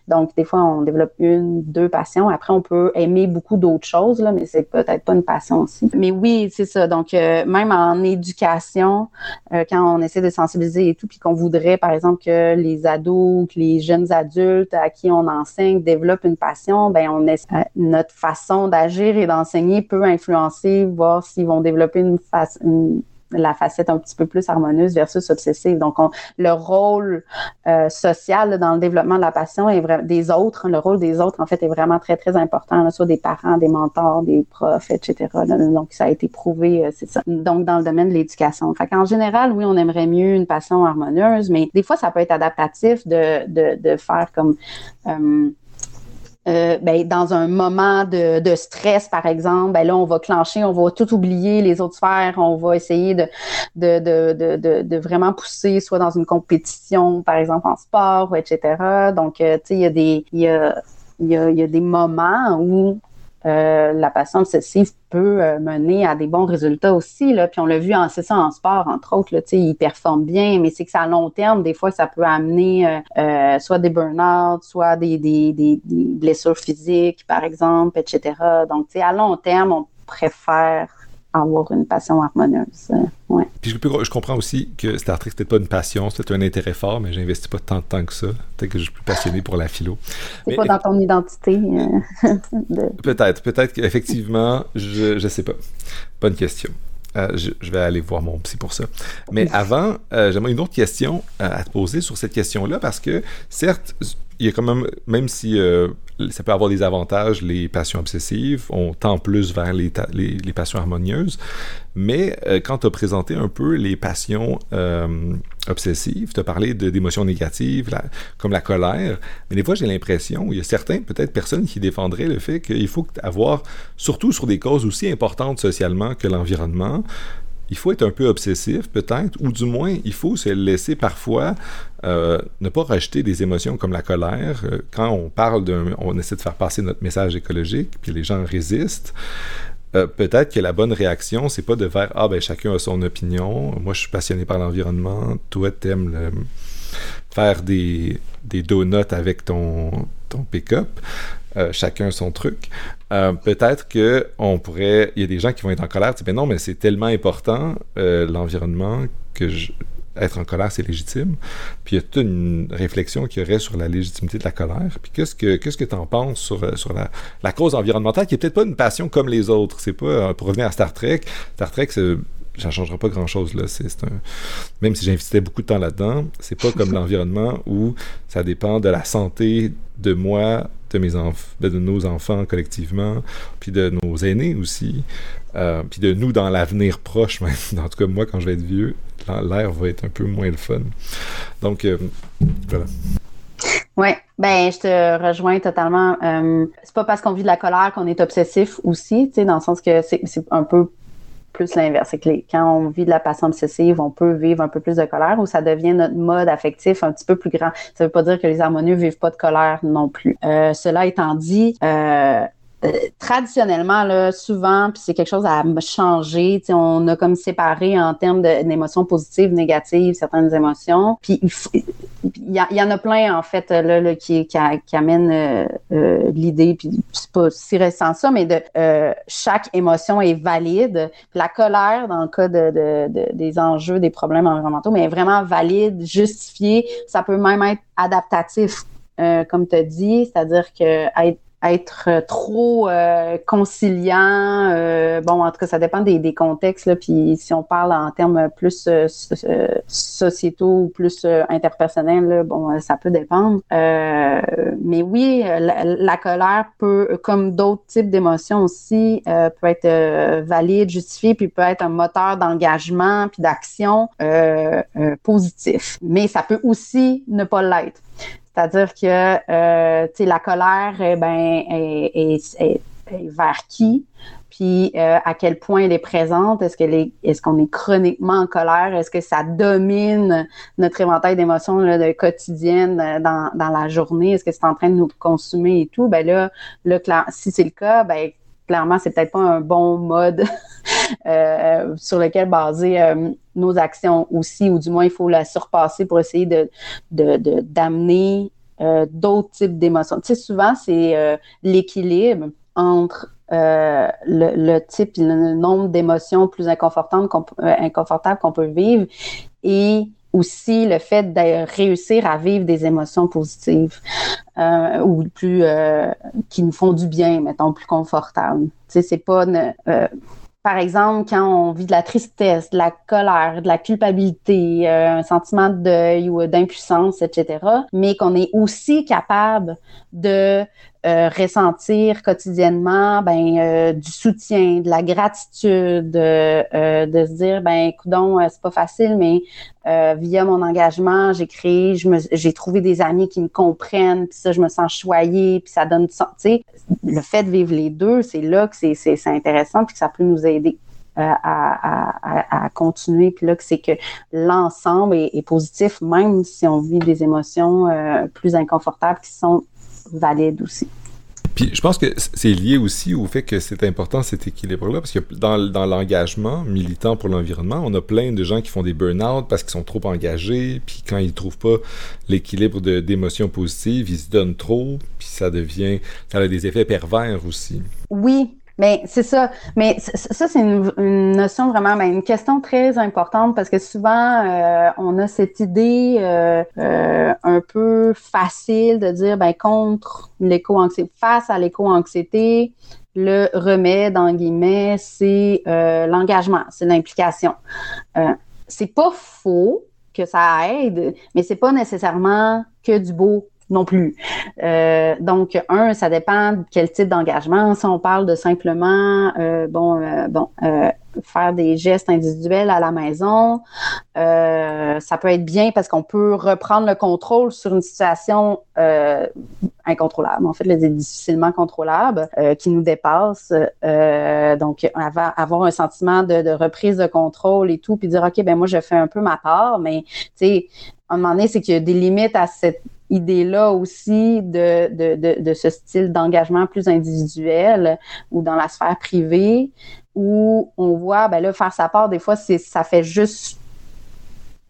Donc, des fois, on développe une, deux passions. Après, on peut aimer beaucoup d'autres choses, là, mais c'est peut-être pas une passion aussi. Mais oui, c'est ça. Donc, euh, même en éducation, euh, quand on essaie de sensibiliser et tout, puis qu'on voudrait, par exemple, que les ados, que les jeunes adultes à qui on enseigne développent une passion, ben on est, notre façon d'agir et d'enseigner peut influencer, voir s'ils vont développer une, face, une la facette un petit peu plus harmonieuse versus obsessive. Donc, le rôle euh, social dans le développement de la passion est des autres, le rôle des autres, en fait, est vraiment très, très important, soit des parents, des mentors, des profs, etc. donc, ça a été prouvé, euh, c'est ça. Donc, dans le domaine de l'éducation. Fait qu'en général, oui, on aimerait mieux une passion harmonieuse, mais des fois, ça peut être adaptatif de, de, de faire comme... Euh, euh, ben, dans un moment de, de, stress, par exemple, ben là, on va clencher, on va tout oublier les autres sphères, on va essayer de, de, de, de, vraiment pousser, soit dans une compétition, par exemple en sport, etc. Donc, euh, tu sais, il y a des il y a, y a, il y a des moments où euh, la passion obsessive peut euh, mener à des bons résultats aussi. Là. Puis on l'a vu en c'est ça en sport, entre autres, là, ils performent bien, mais c'est que ça à long terme, des fois, ça peut amener euh, soit des burn-out, soit des, des, des, des, blessures physiques, par exemple, etc. Donc, à long terme, on préfère avoir une passion harmonieuse. Euh, ouais. Puis je, comprends aussi que Star Trek, c'était pas une passion, c'était un intérêt fort, mais j'investis pas tant de temps que ça. Peut-être que je suis plus passionné pour la philo. C'est pas dans ton identité. Euh, peut-être, peut-être qu'effectivement, je, je sais pas. Bonne question. Euh, je, vais aller voir mon psy pour ça. Mais avant, j'aimerais une autre question à te poser sur cette question-là, parce que certes, il y a quand même, même si ça peut avoir des avantages, les passions obsessives, on tend plus vers les, les, passions harmonieuses, mais euh, quand tu as présenté un peu les passions euh, obsessives, tu as parlé d'émotions négatives, comme la colère, mais des fois j'ai l'impression, il y a certains, peut-être personnes qui défendraient le fait qu'il faut avoir, surtout sur des causes aussi importantes socialement que l'environnement, il faut être un peu obsessif peut-être, ou du moins il faut se laisser parfois euh, ne pas rejeter des émotions comme la colère. Euh, quand on parle d'un, on essaie de faire passer notre message écologique, puis les gens résistent. Euh, peut-être que la bonne réaction, c'est pas de faire ah ben chacun a son opinion. Moi, je suis passionné par l'environnement. Toi, t'aimes le, faire des, des donuts avec ton, ton pick-up. chacun son truc. peut-être que on pourrait, il y a des gens qui vont être en colère, tu ben non, mais c'est tellement important l'environnement que être en colère, c'est légitime. Puis il y a toute une réflexion qui aurait sur la légitimité de la colère. Puis qu'est-ce que qu'est-ce que tu en penses sur, euh, sur la, la, cause environnementale, qui est peut-être pas une passion comme les autres? C'est pas, euh, pour revenir à Star Trek, Star Trek, ça changera pas grand chose là. C'est un... Même si j'investissais beaucoup de temps là-dedans, c'est pas comme l'environnement où ça dépend de la santé de moi, de mes enfants, de nos enfants collectivement, puis de nos aînés aussi, euh, puis de nous dans l'avenir proche, même. En tout cas, moi, quand je vais être vieux, l'air va être un peu moins le fun. Donc, euh, voilà. Oui, ben je te rejoins totalement. Euh, c'est pas parce qu'on vit de la colère qu'on est obsessif aussi, tu sais, dans le sens que c'est un peu plus l'inverse. C'est que quand on vit de la passion obsessive, on peut vivre un peu plus de colère ou ça devient notre mode affectif un petit peu plus grand. Ça veut pas dire que les harmonieux vivent pas de colère non plus. Euh, cela étant dit, euh, euh, traditionnellement, là, souvent, puis c'est quelque chose à changer. On a comme séparé en termes d'émotions positives, négatives, certaines émotions. Puis il y, en a plein, en fait, là, là qui, qui, amènent euh, euh, l'idée, puis c'est pas si récent ça, mais de chaque émotion est valide. la colère, dans le cas de, de, des enjeux, des problèmes environnementaux, mais vraiment valide, justifiée. Ça peut même être adaptatif. comme tu as dit, c'est-à-dire que être euh, trop euh, conciliant. Euh, bon, en tout cas, ça dépend des, des contextes. Là, puis si on parle en termes plus sociétaux ou plus interpersonnels, là, bon, ça peut dépendre. mais oui, la, colère peut, comme d'autres types d'émotions aussi, peut être valide, justifiée, puis peut être un moteur d'engagement puis d'action positif. Mais ça peut aussi ne pas l'être. C'est-à-dire que euh, la colère eh ben, est, vers qui, puis euh, à quel point elle est présente, est-ce qu'on est chroniquement en colère, est-ce que ça domine notre éventail d'émotions quotidiennes euh, dans, la journée, est-ce que c'est en train de nous consumer et tout, ben là, là si c'est le cas, ben clairement, c'est peut-être pas un bon mode euh, sur lequel baser euh, nos actions aussi, ou du moins, il faut la surpasser pour essayer d'amener euh, d'autres types d'émotions. Tu sais, souvent, c'est l'équilibre entre le, type, le nombre d'émotions plus inconfortables qu'on, inconfortables qu'on peut vivre et aussi le fait de réussir à vivre des émotions positives euh, ou plus euh, qui nous font du bien, mettons, plus confortables. Tu sais, c'est pas euh, par exemple, quand on vit de la tristesse, de la colère, de la culpabilité, un sentiment de deuil ou d'impuissance, etc., mais qu'on est aussi capable de euh, ressentir quotidiennement ben euh, du soutien, de la gratitude, euh, de se dire ben coudon c'est pas facile mais via mon engagement j'ai créé, j'ai trouvé des amis qui me comprennent puis ça je me sens choyée puis ça donne tu sais le fait de vivre les deux c'est là que c'est c'est intéressant puis que ça peut nous aider. À, à, continuer. Puis là, c'est que l'ensemble est, est, positif, même si on vit des émotions plus inconfortables qui sont valide aussi. Puis je pense que c'est lié aussi au fait que c'est important cet équilibre-là, parce que dans, dans l'engagement militant pour l'environnement, on a plein de gens qui font des burn-out parce qu'ils sont trop engagés, puis quand ils trouvent pas l'équilibre d'émotions positives, ils se donnent trop, puis ça devient, ça a des effets pervers aussi. Oui, mais c'est ça. Mais ça, c'est une, notion vraiment, ben, une question très importante parce que souvent, euh, on a cette idée euh, euh, un peu facile de dire, ben, contre l'éco-anxiété, face à l'éco-anxiété, le remède, en guillemets, c'est l'engagement, c'est l'implication. c'est pas faux que ça aide, mais c'est pas nécessairement que du beau non plus. Euh, donc, un, ça dépend de quel type d'engagement. Si on parle de simplement, euh, bon, euh, bon, faire des gestes individuels à la maison, ça peut être bien parce qu'on peut reprendre le contrôle sur une situation incontrôlables, en fait, les difficilement contrôlables, qui nous dépassent. donc, avoir un sentiment de, reprise de contrôle et tout, puis dire, OK, ben moi, je fais un peu ma part, mais, tu sais, à un moment donné, c'est qu'il y a des limites à cette idée-là aussi de, de, de, ce style d'engagement plus individuel ou dans la sphère privée où on voit, ben là, faire sa part, des fois, c'est ça fait juste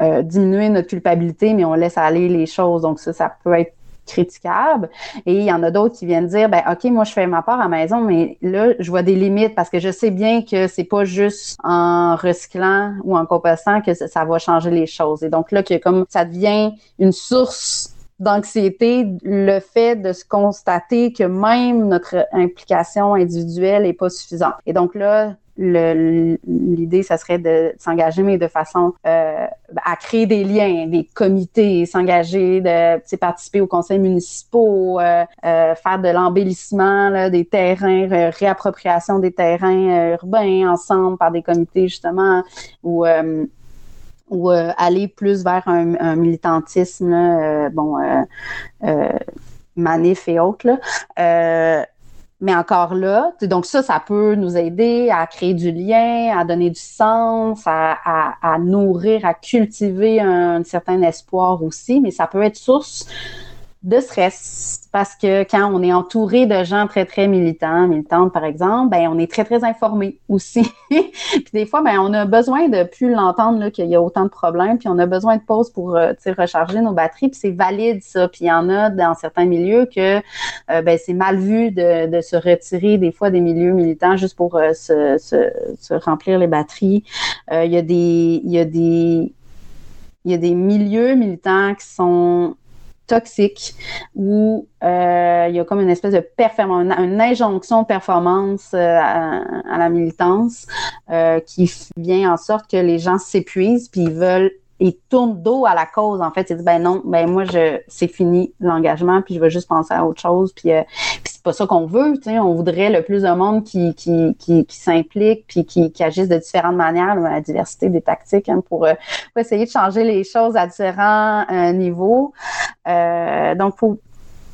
euh, diminuer notre culpabilité, mais on laisse aller les choses. Donc, ça, ça peut être critiquable. Et il y en a d'autres qui viennent dire, ben OK, moi je fais ma part à la maison, mais là, je vois des limites parce que je sais bien que c'est pas juste en recyclant ou en compostant que ça, va changer les choses. Et donc là, que comme ça devient une source d'anxiété, le fait de se constater que même notre implication individuelle est pas suffisante. Et donc là, l'idée, ça serait de s'engager, mais de façon euh, à créer des liens, des comités, s'engager, de participer aux conseils municipaux, euh, euh, faire de l'embellissement des terrains, réappropriation des terrains urbains ensemble par des comités justement, ou ou aller plus vers un, militantisme, bon, manif et autres. Là. Mais encore là, donc ça, ça peut nous aider à créer du lien, à donner du sens, à, à, nourrir, à cultiver un, certain espoir aussi, mais ça peut être source de stress parce que quand on est entouré de gens très très militants, militantes par exemple, ben on est très très informé aussi. puis des fois ben on a besoin de plus l'entendre qu'il y a autant de problèmes, puis on a besoin de pause pour euh, recharger nos batteries, puis c'est valide ça. Puis il y en a dans certains milieux que euh, ben c'est mal vu de, de, se retirer des fois des milieux militants juste pour euh, se, se, se, remplir les batteries. Il y a des il y a des il y a des milieux militants qui sont toxique où euh, il y a comme une espèce de performance, une, injonction de performance euh, à, la militance euh, qui vient en sorte que les gens s'épuisent puis ils veulent ils tournent dos à la cause en fait. Ils disent ben non ben moi je c'est fini l'engagement puis je veux juste penser à autre chose puis, puis pas ça qu'on veut on voudrait le plus de monde qui qui qui, s'implique puis qui, qui agisse de différentes manières la diversité des tactiques hein, pour, euh, pour, essayer de changer les choses à différents euh, niveaux. Euh, donc faut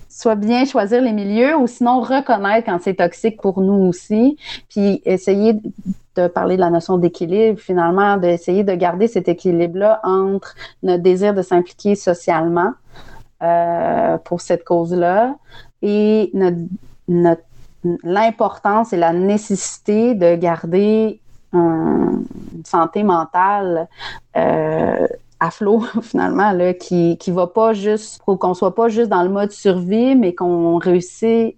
soit bien choisir les milieux ou sinon reconnaître quand c'est toxique pour nous aussi, puis essayer de parler de la notion d'équilibre, finalement, d'essayer de garder cet équilibre-là entre notre désir de s'impliquer socialement pour cette cause-là et notre, l'importance et la nécessité de garder une santé mentale euh, à flot finalement là, qui qui va pas juste pour qu'on soit pas juste dans le mode survie, mais qu'on réussisse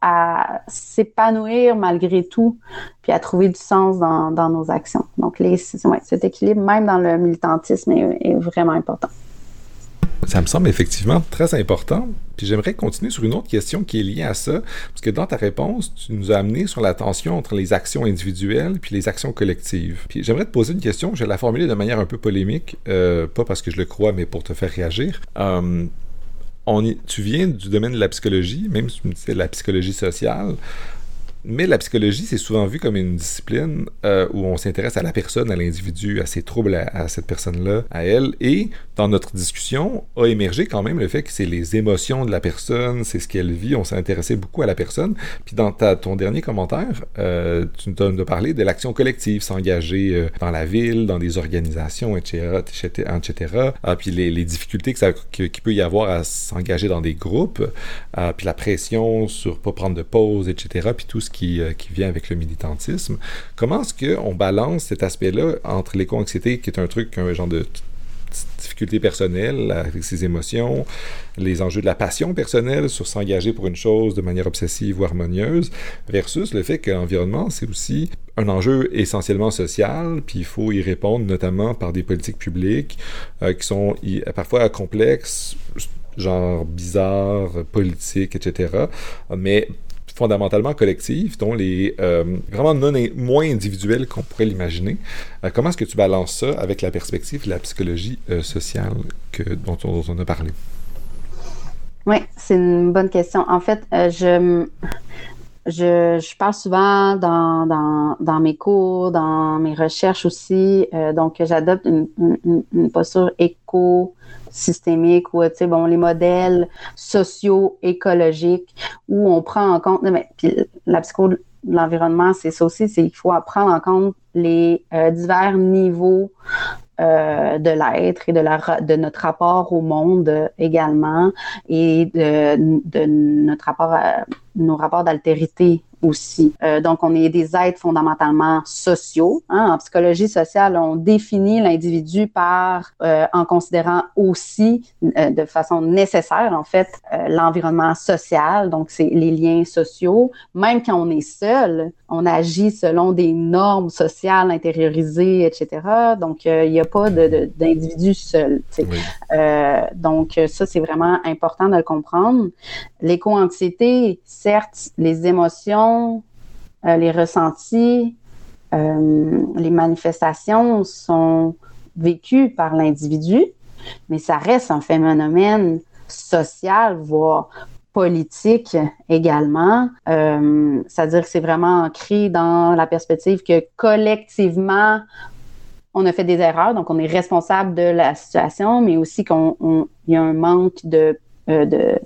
à s'épanouir malgré tout, puis à trouver du sens dans, dans nos actions. Donc les, ouais, cet équilibre, même dans le militantisme, est vraiment important. Ça me semble effectivement très important. Puis j'aimerais continuer sur une autre question qui est liée à ça, parce que dans ta réponse, tu nous as amené sur la tension entre les actions individuelles puis les actions collectives. Puis j'aimerais te poser une question, je vais la formuler de manière un peu polémique, euh, pas parce que je le crois, mais pour te faire réagir. Euh, tu viens du domaine de la psychologie, même si c'est la psychologie sociale. Mais la psychologie, c'est souvent vu comme une discipline euh, où on s'intéresse à la personne, à l'individu, à ses troubles, à, cette personne-là, à elle. Et dans notre discussion, a émergé quand même le fait que c'est les émotions de la personne, c'est ce qu'elle vit. On s'est intéressé beaucoup à la personne. Puis dans ta, ton dernier commentaire, euh, tu nous as parlé de l'action collective, s'engager euh, dans la ville, dans des organisations, etc., etc. Ah, puis les, les, difficultés que ça, qu'il peut y avoir à s'engager dans des groupes, ah, puis la pression sur pas prendre de pause, etc. Puis tout ce euh, qui, vient avec le militantisme. Comment est-ce qu'on balance cet aspect-là entre l'éco-anxiété, qui est un truc, un genre de difficulté personnelle avec ses émotions, les enjeux de la passion personnelle sur s'engager pour une chose de manière obsessive ou harmonieuse, versus le fait que l'environnement, c'est aussi un enjeu essentiellement social, puis il faut y répondre notamment par des politiques publiques euh, qui sont parfois complexes, genre bizarres, politiques, etc., mais fondamentalement collective, dont les euh, vraiment non, moins individuels qu'on pourrait l'imaginer. Euh, comment est-ce que tu balances ça avec la perspective de la psychologie euh, sociale que, dont, on, a parlé? Oui, c'est une bonne question. En fait, je je, je, parle souvent dans, dans, dans, mes cours, dans mes recherches aussi. Euh, donc, j'adopte une, une, une, posture éco-systémique ou, tu sais, bon, les modèles socio-écologiques où on prend en compte, mais, puis la psycho de l'environnement, c'est ça aussi, c'est qu'il faut prendre en compte les euh, divers niveaux euh, de l'être et de, la, de notre rapport au monde également et de, de notre rapport à nos rapports d'altérité aussi. Euh, donc, on est des êtres fondamentalement sociaux. Hein. En psychologie sociale, on définit l'individu par, euh, en considérant aussi euh, de façon nécessaire, en fait, euh, l'environnement social. Donc, c'est les liens sociaux. Même quand on est seul, on agit selon des normes sociales intériorisées, etc. Donc, il n'y a pas d'individu seul. donc, ça, c'est vraiment important de le comprendre. L'éco-anxiété, certes, les émotions, euh, les ressentis, euh, les manifestations sont vécues par l'individu, mais ça reste un phénomène social, voire politique également. Euh, C'est-à-dire que c'est vraiment ancré dans la perspective que collectivement, on a fait des erreurs, donc on est responsable de la situation, mais aussi qu'il y a un manque de euh,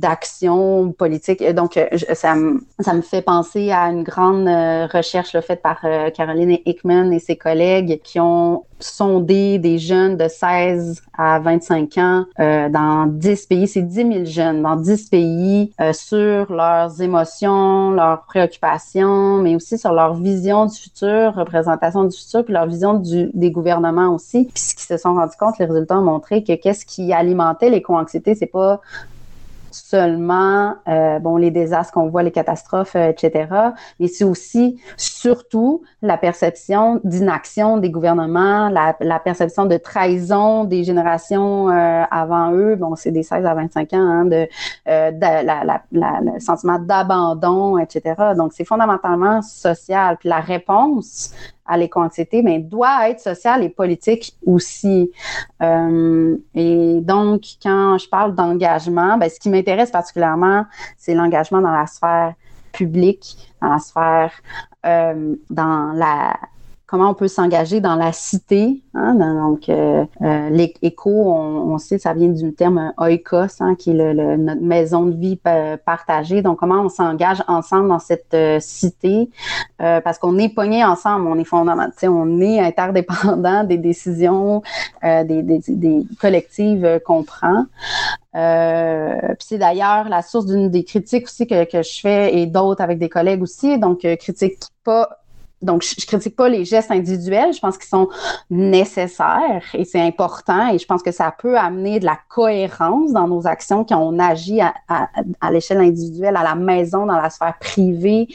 d'action politique. Donc, euh, ça, me, ça me fait penser à une grande euh, recherche faite par Caroline Hickman et ses collègues qui ont sondé des jeunes de 16 à 25 ans euh, dans 10 pays. C'est 10 000 jeunes dans 10 pays euh, sur leurs émotions, leurs préoccupations, mais aussi sur leur vision du futur, représentation du futur, puis leur vision du, des gouvernements aussi. Puis ce qu'ils se sont rendus compte, les résultats ont montré que qu'est-ce qui alimentait l'éco-anxiété, c'est pas seulement euh, bon les désastres qu'on voit, les catastrophes, euh, etc. Mais c'est aussi surtout la perception d'inaction des gouvernements, la, la, perception de trahison des générations euh, avant eux. Bon, c'est des 16 à 25 ans, hein, de, euh, de la, la, le sentiment d'abandon, etc. Donc c'est fondamentalement social. Puis la réponse à l'éco-anxiété, mais doit être sociale et politique aussi. Euh, et donc, quand je parle d'engagement, ben, ce qui m'intéresse particulièrement, c'est l'engagement dans la sphère publique, dans la sphère, euh, dans la comment on peut s'engager dans la cité. Hein, donc, euh, euh l'éco, on, on, sait, ça vient du terme oikos, hein, qui est notre maison de vie partagée. Donc, comment on s'engage ensemble dans cette euh, cité, euh, parce qu'on est pognés ensemble, on est fondamental, on est interdépendant des décisions, des, des, collectives qu'on prend. Euh, puis c'est d'ailleurs la source d'une des critiques aussi que, que je fais et d'autres avec des collègues aussi. Donc, critique pas donc, je, critique pas les gestes individuels, je pense qu'ils sont nécessaires et c'est important et je pense que ça peut amener de la cohérence dans nos actions quand on agit à, à, à l'échelle individuelle, à la maison, dans la sphère privée,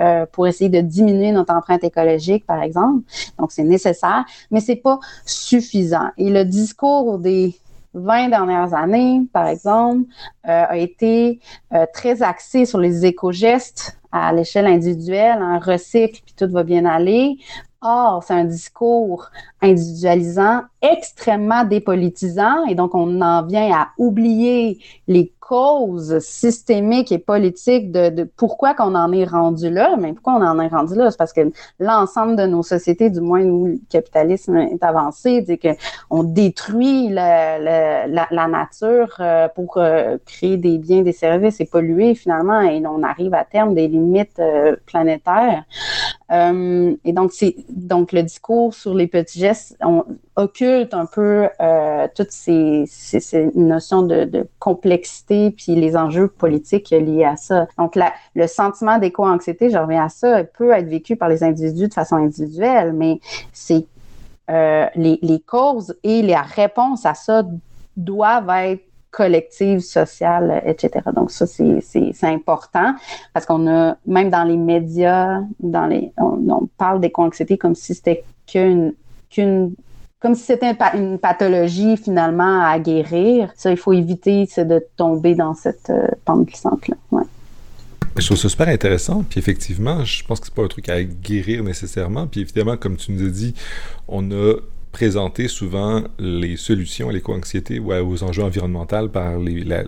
euh, pour essayer de diminuer notre empreinte écologique, par exemple. Donc, c'est nécessaire, mais c'est pas suffisant. Et le discours des 20 dernières années, par exemple, euh, a été euh, très axé sur les éco-gestes à l'échelle individuelle, un recycle, puis tout va bien aller. Or, c'est un discours individualisant, extrêmement dépolitisant, et donc on en vient à oublier les causes systémiques et politiques de, pourquoi qu'on en est rendu là. Mais pourquoi on en est rendu là? C'est parce que l'ensemble de nos sociétés, du moins où le capitalisme est avancé, c'est que on détruit la, la, la nature euh, pour euh, créer des biens, des services et polluer finalement, et on arrive à terme des limites euh, planétaires. et donc, c'est donc le discours sur les petits gestes, on occulte un peu euh, toutes ces, notions de, complexité puis les enjeux politiques liés à ça. Donc, la, le sentiment d'éco-anxiété, je reviens à ça, peut être vécu par les individus de façon individuelle, mais c'est euh, les, causes et les réponses à ça doivent être collectives, sociales, etc. Donc ça, c'est important parce qu'on a, même dans les médias, dans les, on, parle d'éco-anxiété comme si c'était qu'une comme si c'était une pathologie finalement à guérir. Ça, il faut éviter de tomber dans cette euh, pente glissante-là. Ouais. Je trouve ça super intéressant. Puis effectivement, je pense que c'est pas un truc à guérir nécessairement. Puis évidemment, comme tu nous as dit, on a présenter souvent les solutions à l'éco-anxiété ou aux enjeux environnementaux par la,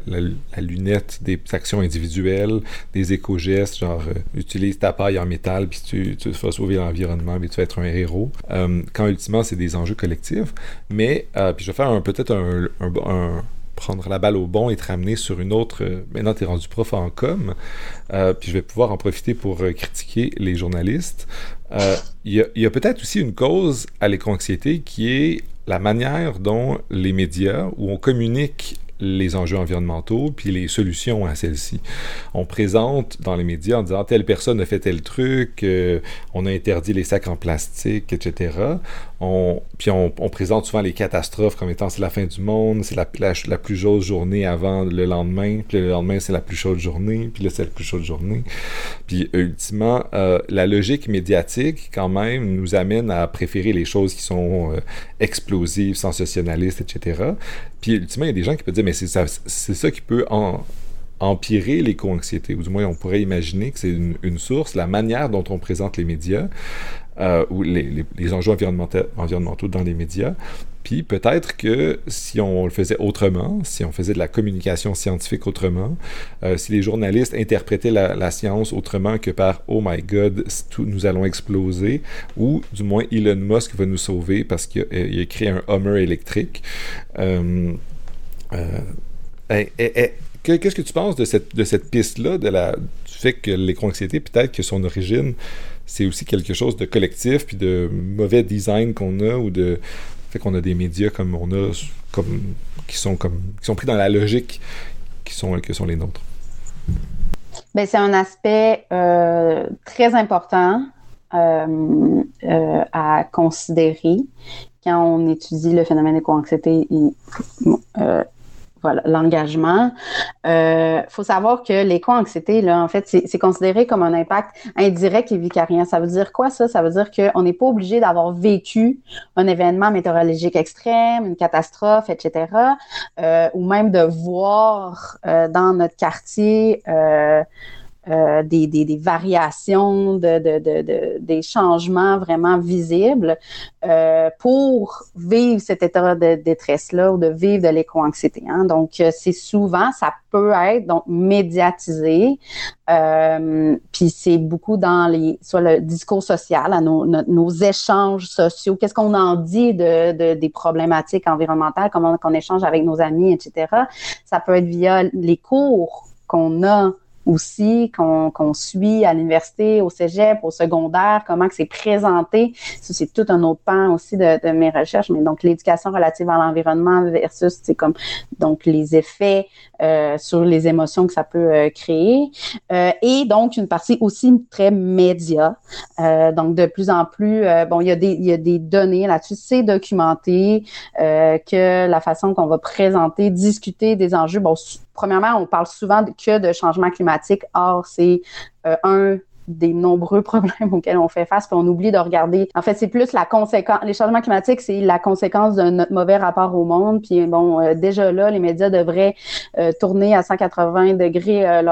lunette des actions individuelles, des éco-gestes, genre euh, utilise ta paille en métal puis tu, tu vas sauver l'environnement puis tu vas être un héros. Euh, quand ultimement c'est des enjeux collectifs. Mais euh, puis je vais faire peut-être un, prendre la balle au bon et te ramener sur une autre. maintenant, tu es rendu prof en com, puis je vais pouvoir en profiter pour critiquer les journalistes. Il y a, peut-être aussi une cause à l'éco-anxiété qui est la manière dont les médias, où on communique les enjeux environnementaux puis les solutions à celles-ci. On présente dans les médias en disant telle personne a fait tel truc, euh, on a interdit les sacs en plastique, etc. On, puis on, présente souvent les catastrophes comme étant c'est la fin du monde, c'est la, plus chaude journée avant le lendemain, puis le lendemain c'est la plus chaude journée, puis là c'est la plus chaude journée. Puis ultimement, euh, la logique médiatique quand même nous amène à préférer les choses qui sont euh, explosives, sensationnalistes, etc. Puis ultimement, il y a des gens qui peuvent dire, mais c'est ça, qui peut empirer l'éco-anxiété, ou du moins on pourrait imaginer que c'est une, source, la manière dont on présente les médias, euh, ou les, enjeux environnementaux, dans les médias. Puis peut-être que si on le faisait autrement, si on faisait de la communication scientifique autrement, euh, si les journalistes interprétaient la, science autrement que par Oh my God, nous allons exploser, ou du moins Elon Musk va nous sauver parce qu'il a, créé un Hummer électrique. Euh, euh, qu'est-ce que tu penses de cette, de cette piste-là, de la, du fait que l'éco-anxiété, peut-être que son origine, c'est aussi quelque chose de collectif, puis de mauvais design qu'on a, ou de, fait qu'on a des médias comme on a, comme, qui, sont comme, qui sont pris dans la logique qui sont, que sont les nôtres. Bien, c'est un aspect euh, très important euh, euh, à considérer quand on étudie le phénomène d'éco-anxiété l'engagement. Il euh, faut savoir que l'éco-anxiété, là, en fait, c'est considéré comme un impact indirect et vicarien. Ça veut dire quoi, ça? Ça veut dire qu'on n'est pas obligé d'avoir vécu un événement météorologique extrême, une catastrophe, etc., euh, ou même de voir euh, dans notre quartier euh, des, des, des, variations, de, de, de, des changements vraiment visibles euh, pour vivre cet état de détresse-là ou de vivre de l'éco-anxiété. Hein. Donc, euh, c'est souvent, ça peut être donc médiatisé, euh, puis c'est beaucoup dans les, soit le discours social, à nos, nos, échanges sociaux, qu'est-ce qu'on en dit de, de, des problématiques environnementales, comment on échange avec nos amis, etc. Ça peut être via les cours qu'on a aussi qu'on suit à l'université, au cégep, au secondaire, comment que c'est présenté. Ça, c'est tout un autre pan aussi de, de mes recherches. Mais donc, l'éducation relative à l'environnement versus, c'est comme, donc, les effets euh, sur les émotions que ça peut euh, créer. Euh, et donc, une partie aussi très média. Euh, donc, de plus en plus, euh, bon, il y, a des, il y a des données là-dessus. C'est documenté que la façon qu'on va présenter, discuter des enjeux, bon, premièrement, on parle souvent que de changement climatique. Or, c'est euh, un des nombreux problèmes auxquels on fait face, puis on oublie de regarder. En fait, c'est plus la conséquence. Les changements climatiques, c'est la conséquence de notre mauvais rapport au monde. Puis bon, euh, déjà là, les médias devraient euh, tourner à 180 degrés euh,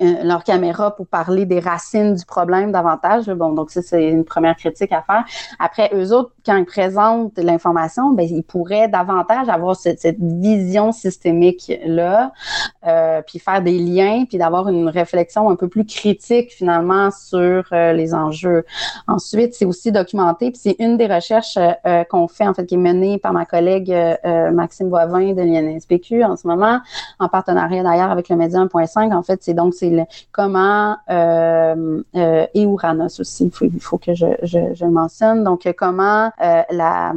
leur caméra pour parler des racines du problème davantage. Bon, donc ça c'est une première critique à faire. Après, eux autres, quand ils présentent l'information, ben ils pourraient davantage avoir cette, cette vision systémique là, puis faire des liens, puis d'avoir une réflexion un peu plus critique finalement sur euh, les enjeux. Ensuite, c'est aussi documenté, puis c'est une des recherches euh, euh, qu'on fait, en fait, qui est menée par ma collègue Maxime Boivin de l'INSPQ en ce moment, en partenariat d'ailleurs avec le Média 1.5. En fait, c'est donc c'est comment et Ouranos aussi, il faut, que je, le mentionne. Donc, comment la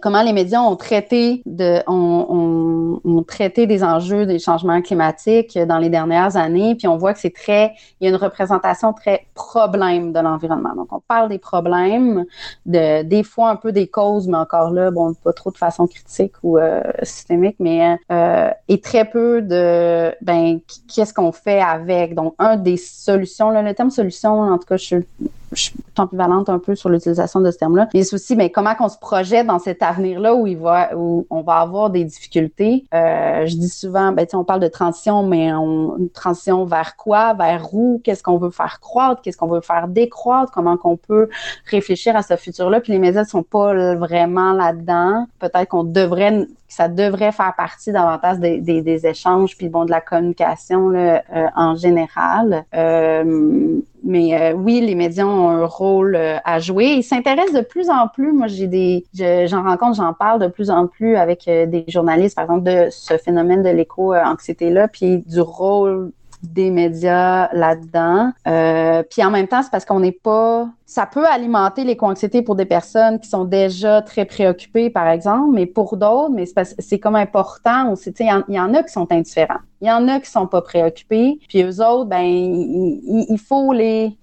comment les médias ont traité de ont, ont traité des enjeux des changements climatiques dans les dernières années, puis on voit que c'est très il y a une représentation très problème de l'environnement. Donc, on parle des problèmes, de, des fois un peu des causes, mais encore là, bon, pas trop de façon critique ou euh, systémique, mais euh, et très peu de, ben, qu'est-ce qu'on fait avec. Donc, un des solutions, là, le terme solution, en tout cas, je suis je suis ambivalente un peu sur l'utilisation de ce terme-là. Mais c'est aussi, mais comment qu'on se projette dans cet avenir-là où il va, où on va avoir des difficultés. Euh, je dis souvent, ben, on parle de transition, mais on, une transition vers quoi, vers où, qu'est-ce qu'on veut faire qu'est-ce qu'on veut faire décroître, comment qu'on peut réfléchir à ce futur-là. Puis les médias sont pas vraiment là-dedans. Peut-être qu'on devrait ça devrait faire partie davantage des, échanges puis bon de la communication euh, en général. Euh, mais euh, oui, les médias ont un rôle à jouer. Ils s'intéressent de plus en plus. Moi, j'ai des, j'en rencontre, j'en parle de plus en plus avec des journalistes, par exemple, de ce phénomène de l'éco-anxiété là, puis du rôle des médias là-dedans. Euh, puis en même temps, c'est parce qu'on n'est pas... Ça peut alimenter les anxiété pour des personnes qui sont déjà très préoccupées, par exemple, mais pour d'autres, mais c'est comme important aussi. Il y, y, en a qui sont indifférents. Il y en a qui sont pas préoccupés. Puis eux autres, ben, il faut les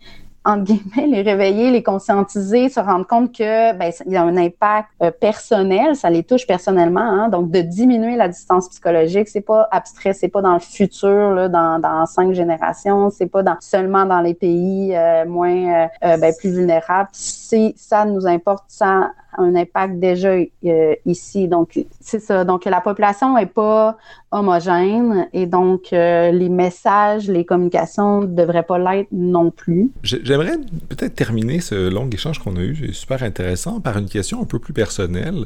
entre guillemets, les réveiller, les conscientiser, se rendre compte que ben, il y a un impact euh, personnel, ça les touche personnellement. Hein, donc, de diminuer la distance psychologique, c'est pas abstrait, c'est pas dans le futur, là, dans, dans cinq générations, c'est pas dans, seulement dans les pays euh, moins euh, ben, plus vulnérables. C'est ça nous importe, ça un impact déjà euh, ici. Donc, c'est ça. Donc, la population n'est pas homogène et donc euh, les messages, les communications ne devraient pas l'être non plus. J'aimerais peut-être terminer ce long échange qu'on a eu, c'est super intéressant, par une question un peu plus personnelle.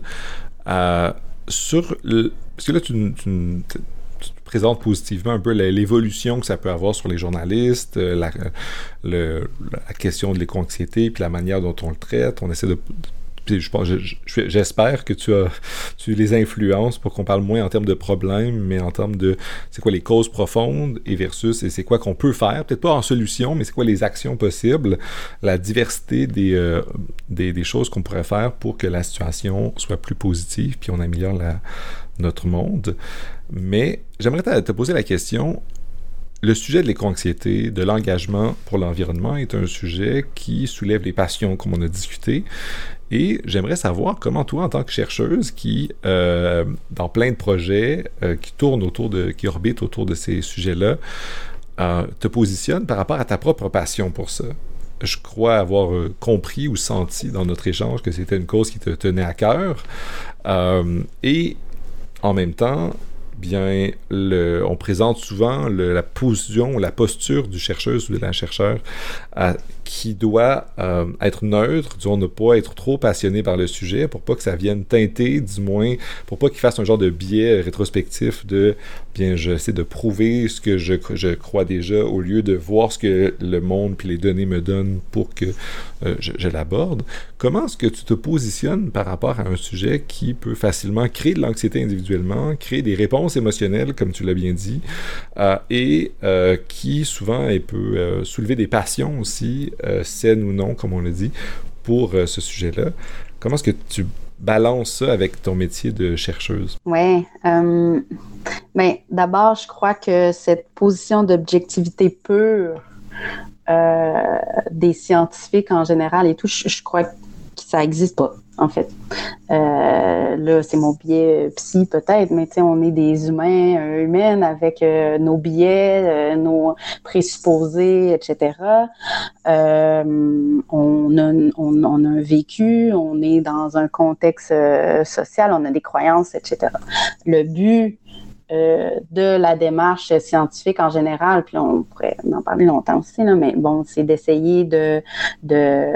Euh, sur. Parce que là, tu, présentes positivement un peu l'évolution que ça peut avoir sur les journalistes, la, la question de l'éco-anxiété, puis la manière dont on le traite. On essaie de j'espère que tu tu les influences pour qu'on parle moins en termes de problèmes, mais en termes de c'est quoi les causes profondes et versus et c'est quoi qu'on peut faire, peut-être pas en solution, mais c'est quoi les actions possibles, la diversité des, euh, des, des, choses qu'on pourrait faire pour que la situation soit plus positive, puis on améliore notre monde. Mais j'aimerais te poser la question, le sujet de l'éco-anxiété, de l'engagement pour l'environnement est un sujet qui soulève les passions, comme on a discuté. Et j'aimerais savoir comment toi, en tant que chercheuse, qui, euh, dans plein de projets, euh, qui tournent autour de, qui orbitent autour de ces sujets-là, euh, te positionne par rapport à ta propre passion pour ça. Je crois avoir compris ou senti dans notre échange que c'était une cause qui te tenait à cœur. et en même temps, bien, on présente souvent la position, la posture du chercheur ou de la chercheur qui doit euh, être neutre, disons, ne pas être trop passionné par le sujet pour pas que ça vienne teinter, du moins, pour pas qu'il fasse un genre de biais rétrospectif de, bien, j'essaie de prouver ce que je, je, crois déjà au lieu de voir ce que le monde puis les données me donnent pour que euh, je, l'aborde. Comment est-ce que tu te positionnes par rapport à un sujet qui peut facilement créer de l'anxiété individuellement, créer des réponses émotionnelles, comme tu l'as bien dit, euh, et qui souvent peut soulever des passions aussi euh, saine ou non, comme on l'a dit, pour euh, ce sujet-là. Comment est-ce que tu balances ça avec ton métier de chercheuse? Oui. Euh, ben, D'abord, je crois que cette position d'objectivité pure des scientifiques en général et tout, je, crois que ça n'existe pas en fait. Euh, là, c'est mon biais psy peut-être, mais on est des humains, euh, humaines avec euh, nos biais, nos présupposés, etc. on, a, on, a un vécu, on est dans un contexte social, on a des croyances, etc. Le but de la démarche scientifique en général, puis on pourrait en parler longtemps aussi, là, mais bon, c'est d'essayer de, de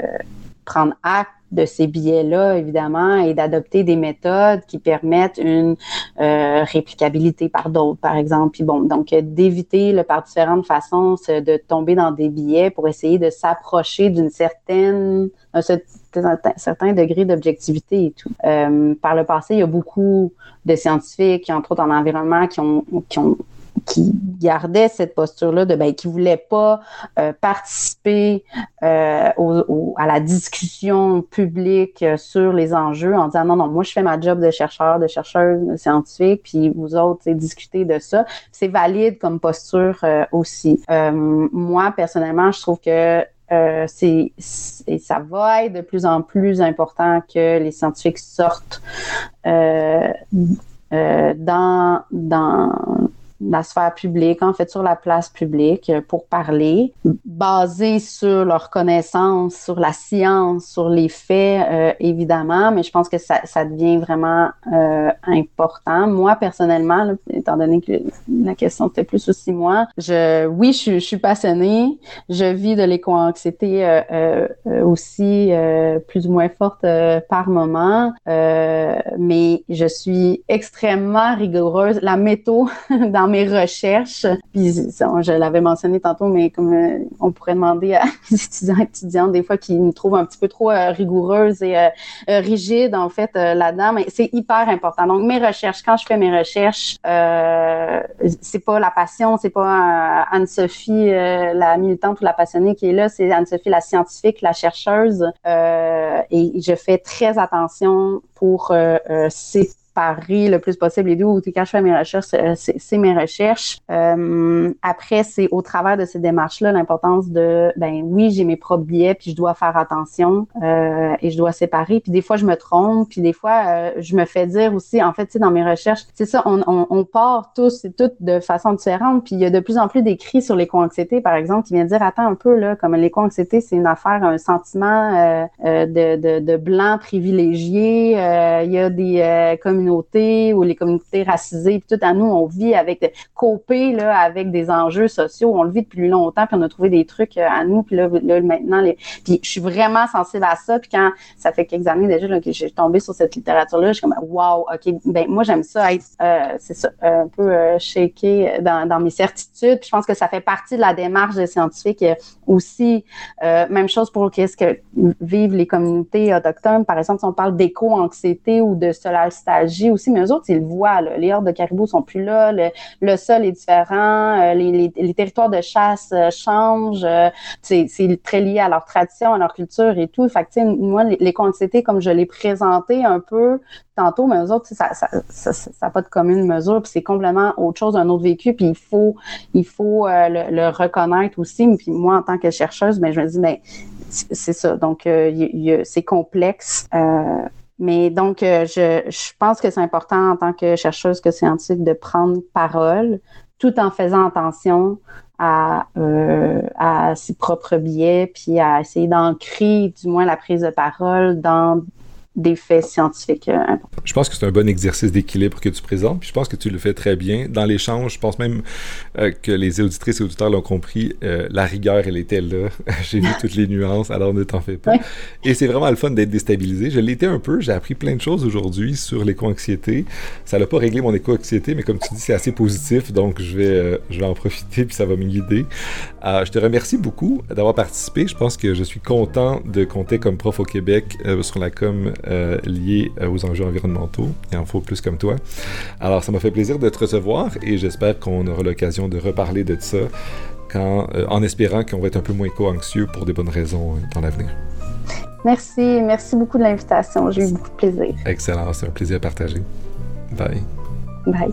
prendre acte de ces billets-là, évidemment, et d'adopter des méthodes qui permettent une euh, réplicabilité par d'autres, par exemple. Puis bon, donc d'éviter le par différentes façons de tomber dans des billets pour essayer de s'approcher d'une certaine un certain degré d'objectivité et tout. Euh, par le passé, il y a beaucoup de scientifiques, entre autres en environnement, qui ont, qui ont qui gardait cette posture-là de ben, qui voulait pas euh, participer euh, à la discussion publique euh, sur les enjeux en disant non non moi je fais ma job de chercheur de chercheuse scientifique puis vous autres discutez de ça. C'est valide comme posture aussi. Moi personnellement je trouve que c'est ça va être de plus en plus important que les scientifiques sortent dans dans la sphère publique, en fait, sur la place publique pour parler, basé sur leur connaissance, sur la science, sur les faits, évidemment, mais je pense que ça, ça devient vraiment important. Moi, personnellement, étant donné que la question était plus aussi moi, je, oui, je, je suis passionnée, je vis de l'éco-anxiété aussi plus ou moins forte par moment, mais je suis extrêmement rigoureuse. La métaux dans mes recherches, puis je l'avais mentionné tantôt, mais comme euh, on pourrait demander à les étudiants et étudiantes des fois qui me trouvent un petit peu trop euh, rigoureuse et euh, rigide en fait là-dedans, mais c'est hyper important. Donc mes recherches, quand je fais mes recherches, c'est pas la passion, c'est pas Anne-Sophie la militante ou la passionnée qui est là, c'est Anne-Sophie la scientifique, la chercheuse, et je fais très attention pour ces le plus possible les deux. Ou quand je fais mes recherches, euh, c'est mes recherches. Euh, après, c'est au travers de ces démarches-là l'importance de, ben oui, j'ai mes propres biais, puis je dois faire attention euh, et je dois séparer. Puis des fois, je me trompe, puis des fois, je me fais dire aussi, en fait, tu sais, dans mes recherches, c'est ça, on, on, on, part tous et toutes de façon différente. Puis il y a de plus en plus d'écrits sur l'éco-anxiété, par exemple, qui viennent dire, attends un peu, là, comme l'éco-anxiété, c'est une affaire, un sentiment de, de, de, blanc privilégié. il y a des communautés ou les communautés racisées, puis tout à nous, on vit avec coper là avec des enjeux sociaux, on le vit depuis longtemps, puis on a trouvé des trucs euh, à nous, puis là, maintenant, les... puis je suis vraiment sensible à ça, puis quand ça fait quelques années déjà là, que j'ai tombé sur cette littérature-là, je suis comme wow, ok, ben moi j'aime ça être, euh, c'est ça, un peu euh, shaké dans, dans mes certitudes, puis je pense que ça fait partie de la démarche des scientifiques aussi. même chose pour qu'est-ce que vivent les communautés autochtones, par exemple, si on parle d'éco-anxiété ou de solastalgie aussi, mais eux autres, ils le voient. Les hordes de caribous sont plus là, le, sol est différent, euh, les, territoires de chasse euh, changent, euh, c'est très lié à leur tradition, à leur culture et tout. Fait que, moi, les, quantités, comme je l'ai présenté un peu tantôt, mais eux autres, ça n'a pas de commune mesure, puis c'est complètement autre chose, un autre vécu, puis il faut, il faut le, reconnaître aussi. Puis moi, en tant que chercheuse, ben, je me dis, mais c'est ça. Donc, c'est complexe. Mais donc, euh, je, je pense que c'est important en tant que chercheuse, que scientifique, de prendre parole tout en faisant attention à, euh, à ses propres biais, puis à essayer d'ancrer du moins la prise de parole dans des faits scientifiques euh, importants. Je pense que c'est un bon exercice d'équilibre que tu présentes, puis je pense que tu le fais très bien. Dans l'échange, je pense même euh, que les auditrices et auditeurs l'ont compris, euh, la rigueur, elle était là. j'ai vu toutes les nuances, alors ne t'en fais pas. Et c'est vraiment le fun d'être déstabilisé. Je l'étais un peu, j'ai appris plein de choses aujourd'hui sur l'éco-anxiété. Ça n'a pas réglé mon éco-anxiété, mais comme tu dis, c'est assez positif, donc je vais, je vais en profiter, puis ça va me guider. je te remercie beaucoup d'avoir participé. Je pense que je suis content de compter comme prof au Québec sur la com euh, liés euh, aux enjeux environnementaux. Il en faut plus comme toi. Alors, ça m'a fait plaisir de te recevoir et j'espère qu'on aura l'occasion de reparler de ça quand, euh, en espérant qu'on va être un peu moins éco-anxieux pour des bonnes raisons dans l'avenir. Merci, merci beaucoup de l'invitation. J'ai eu beaucoup de plaisir. Excellent, c'est un plaisir à partager. Bye. Bye.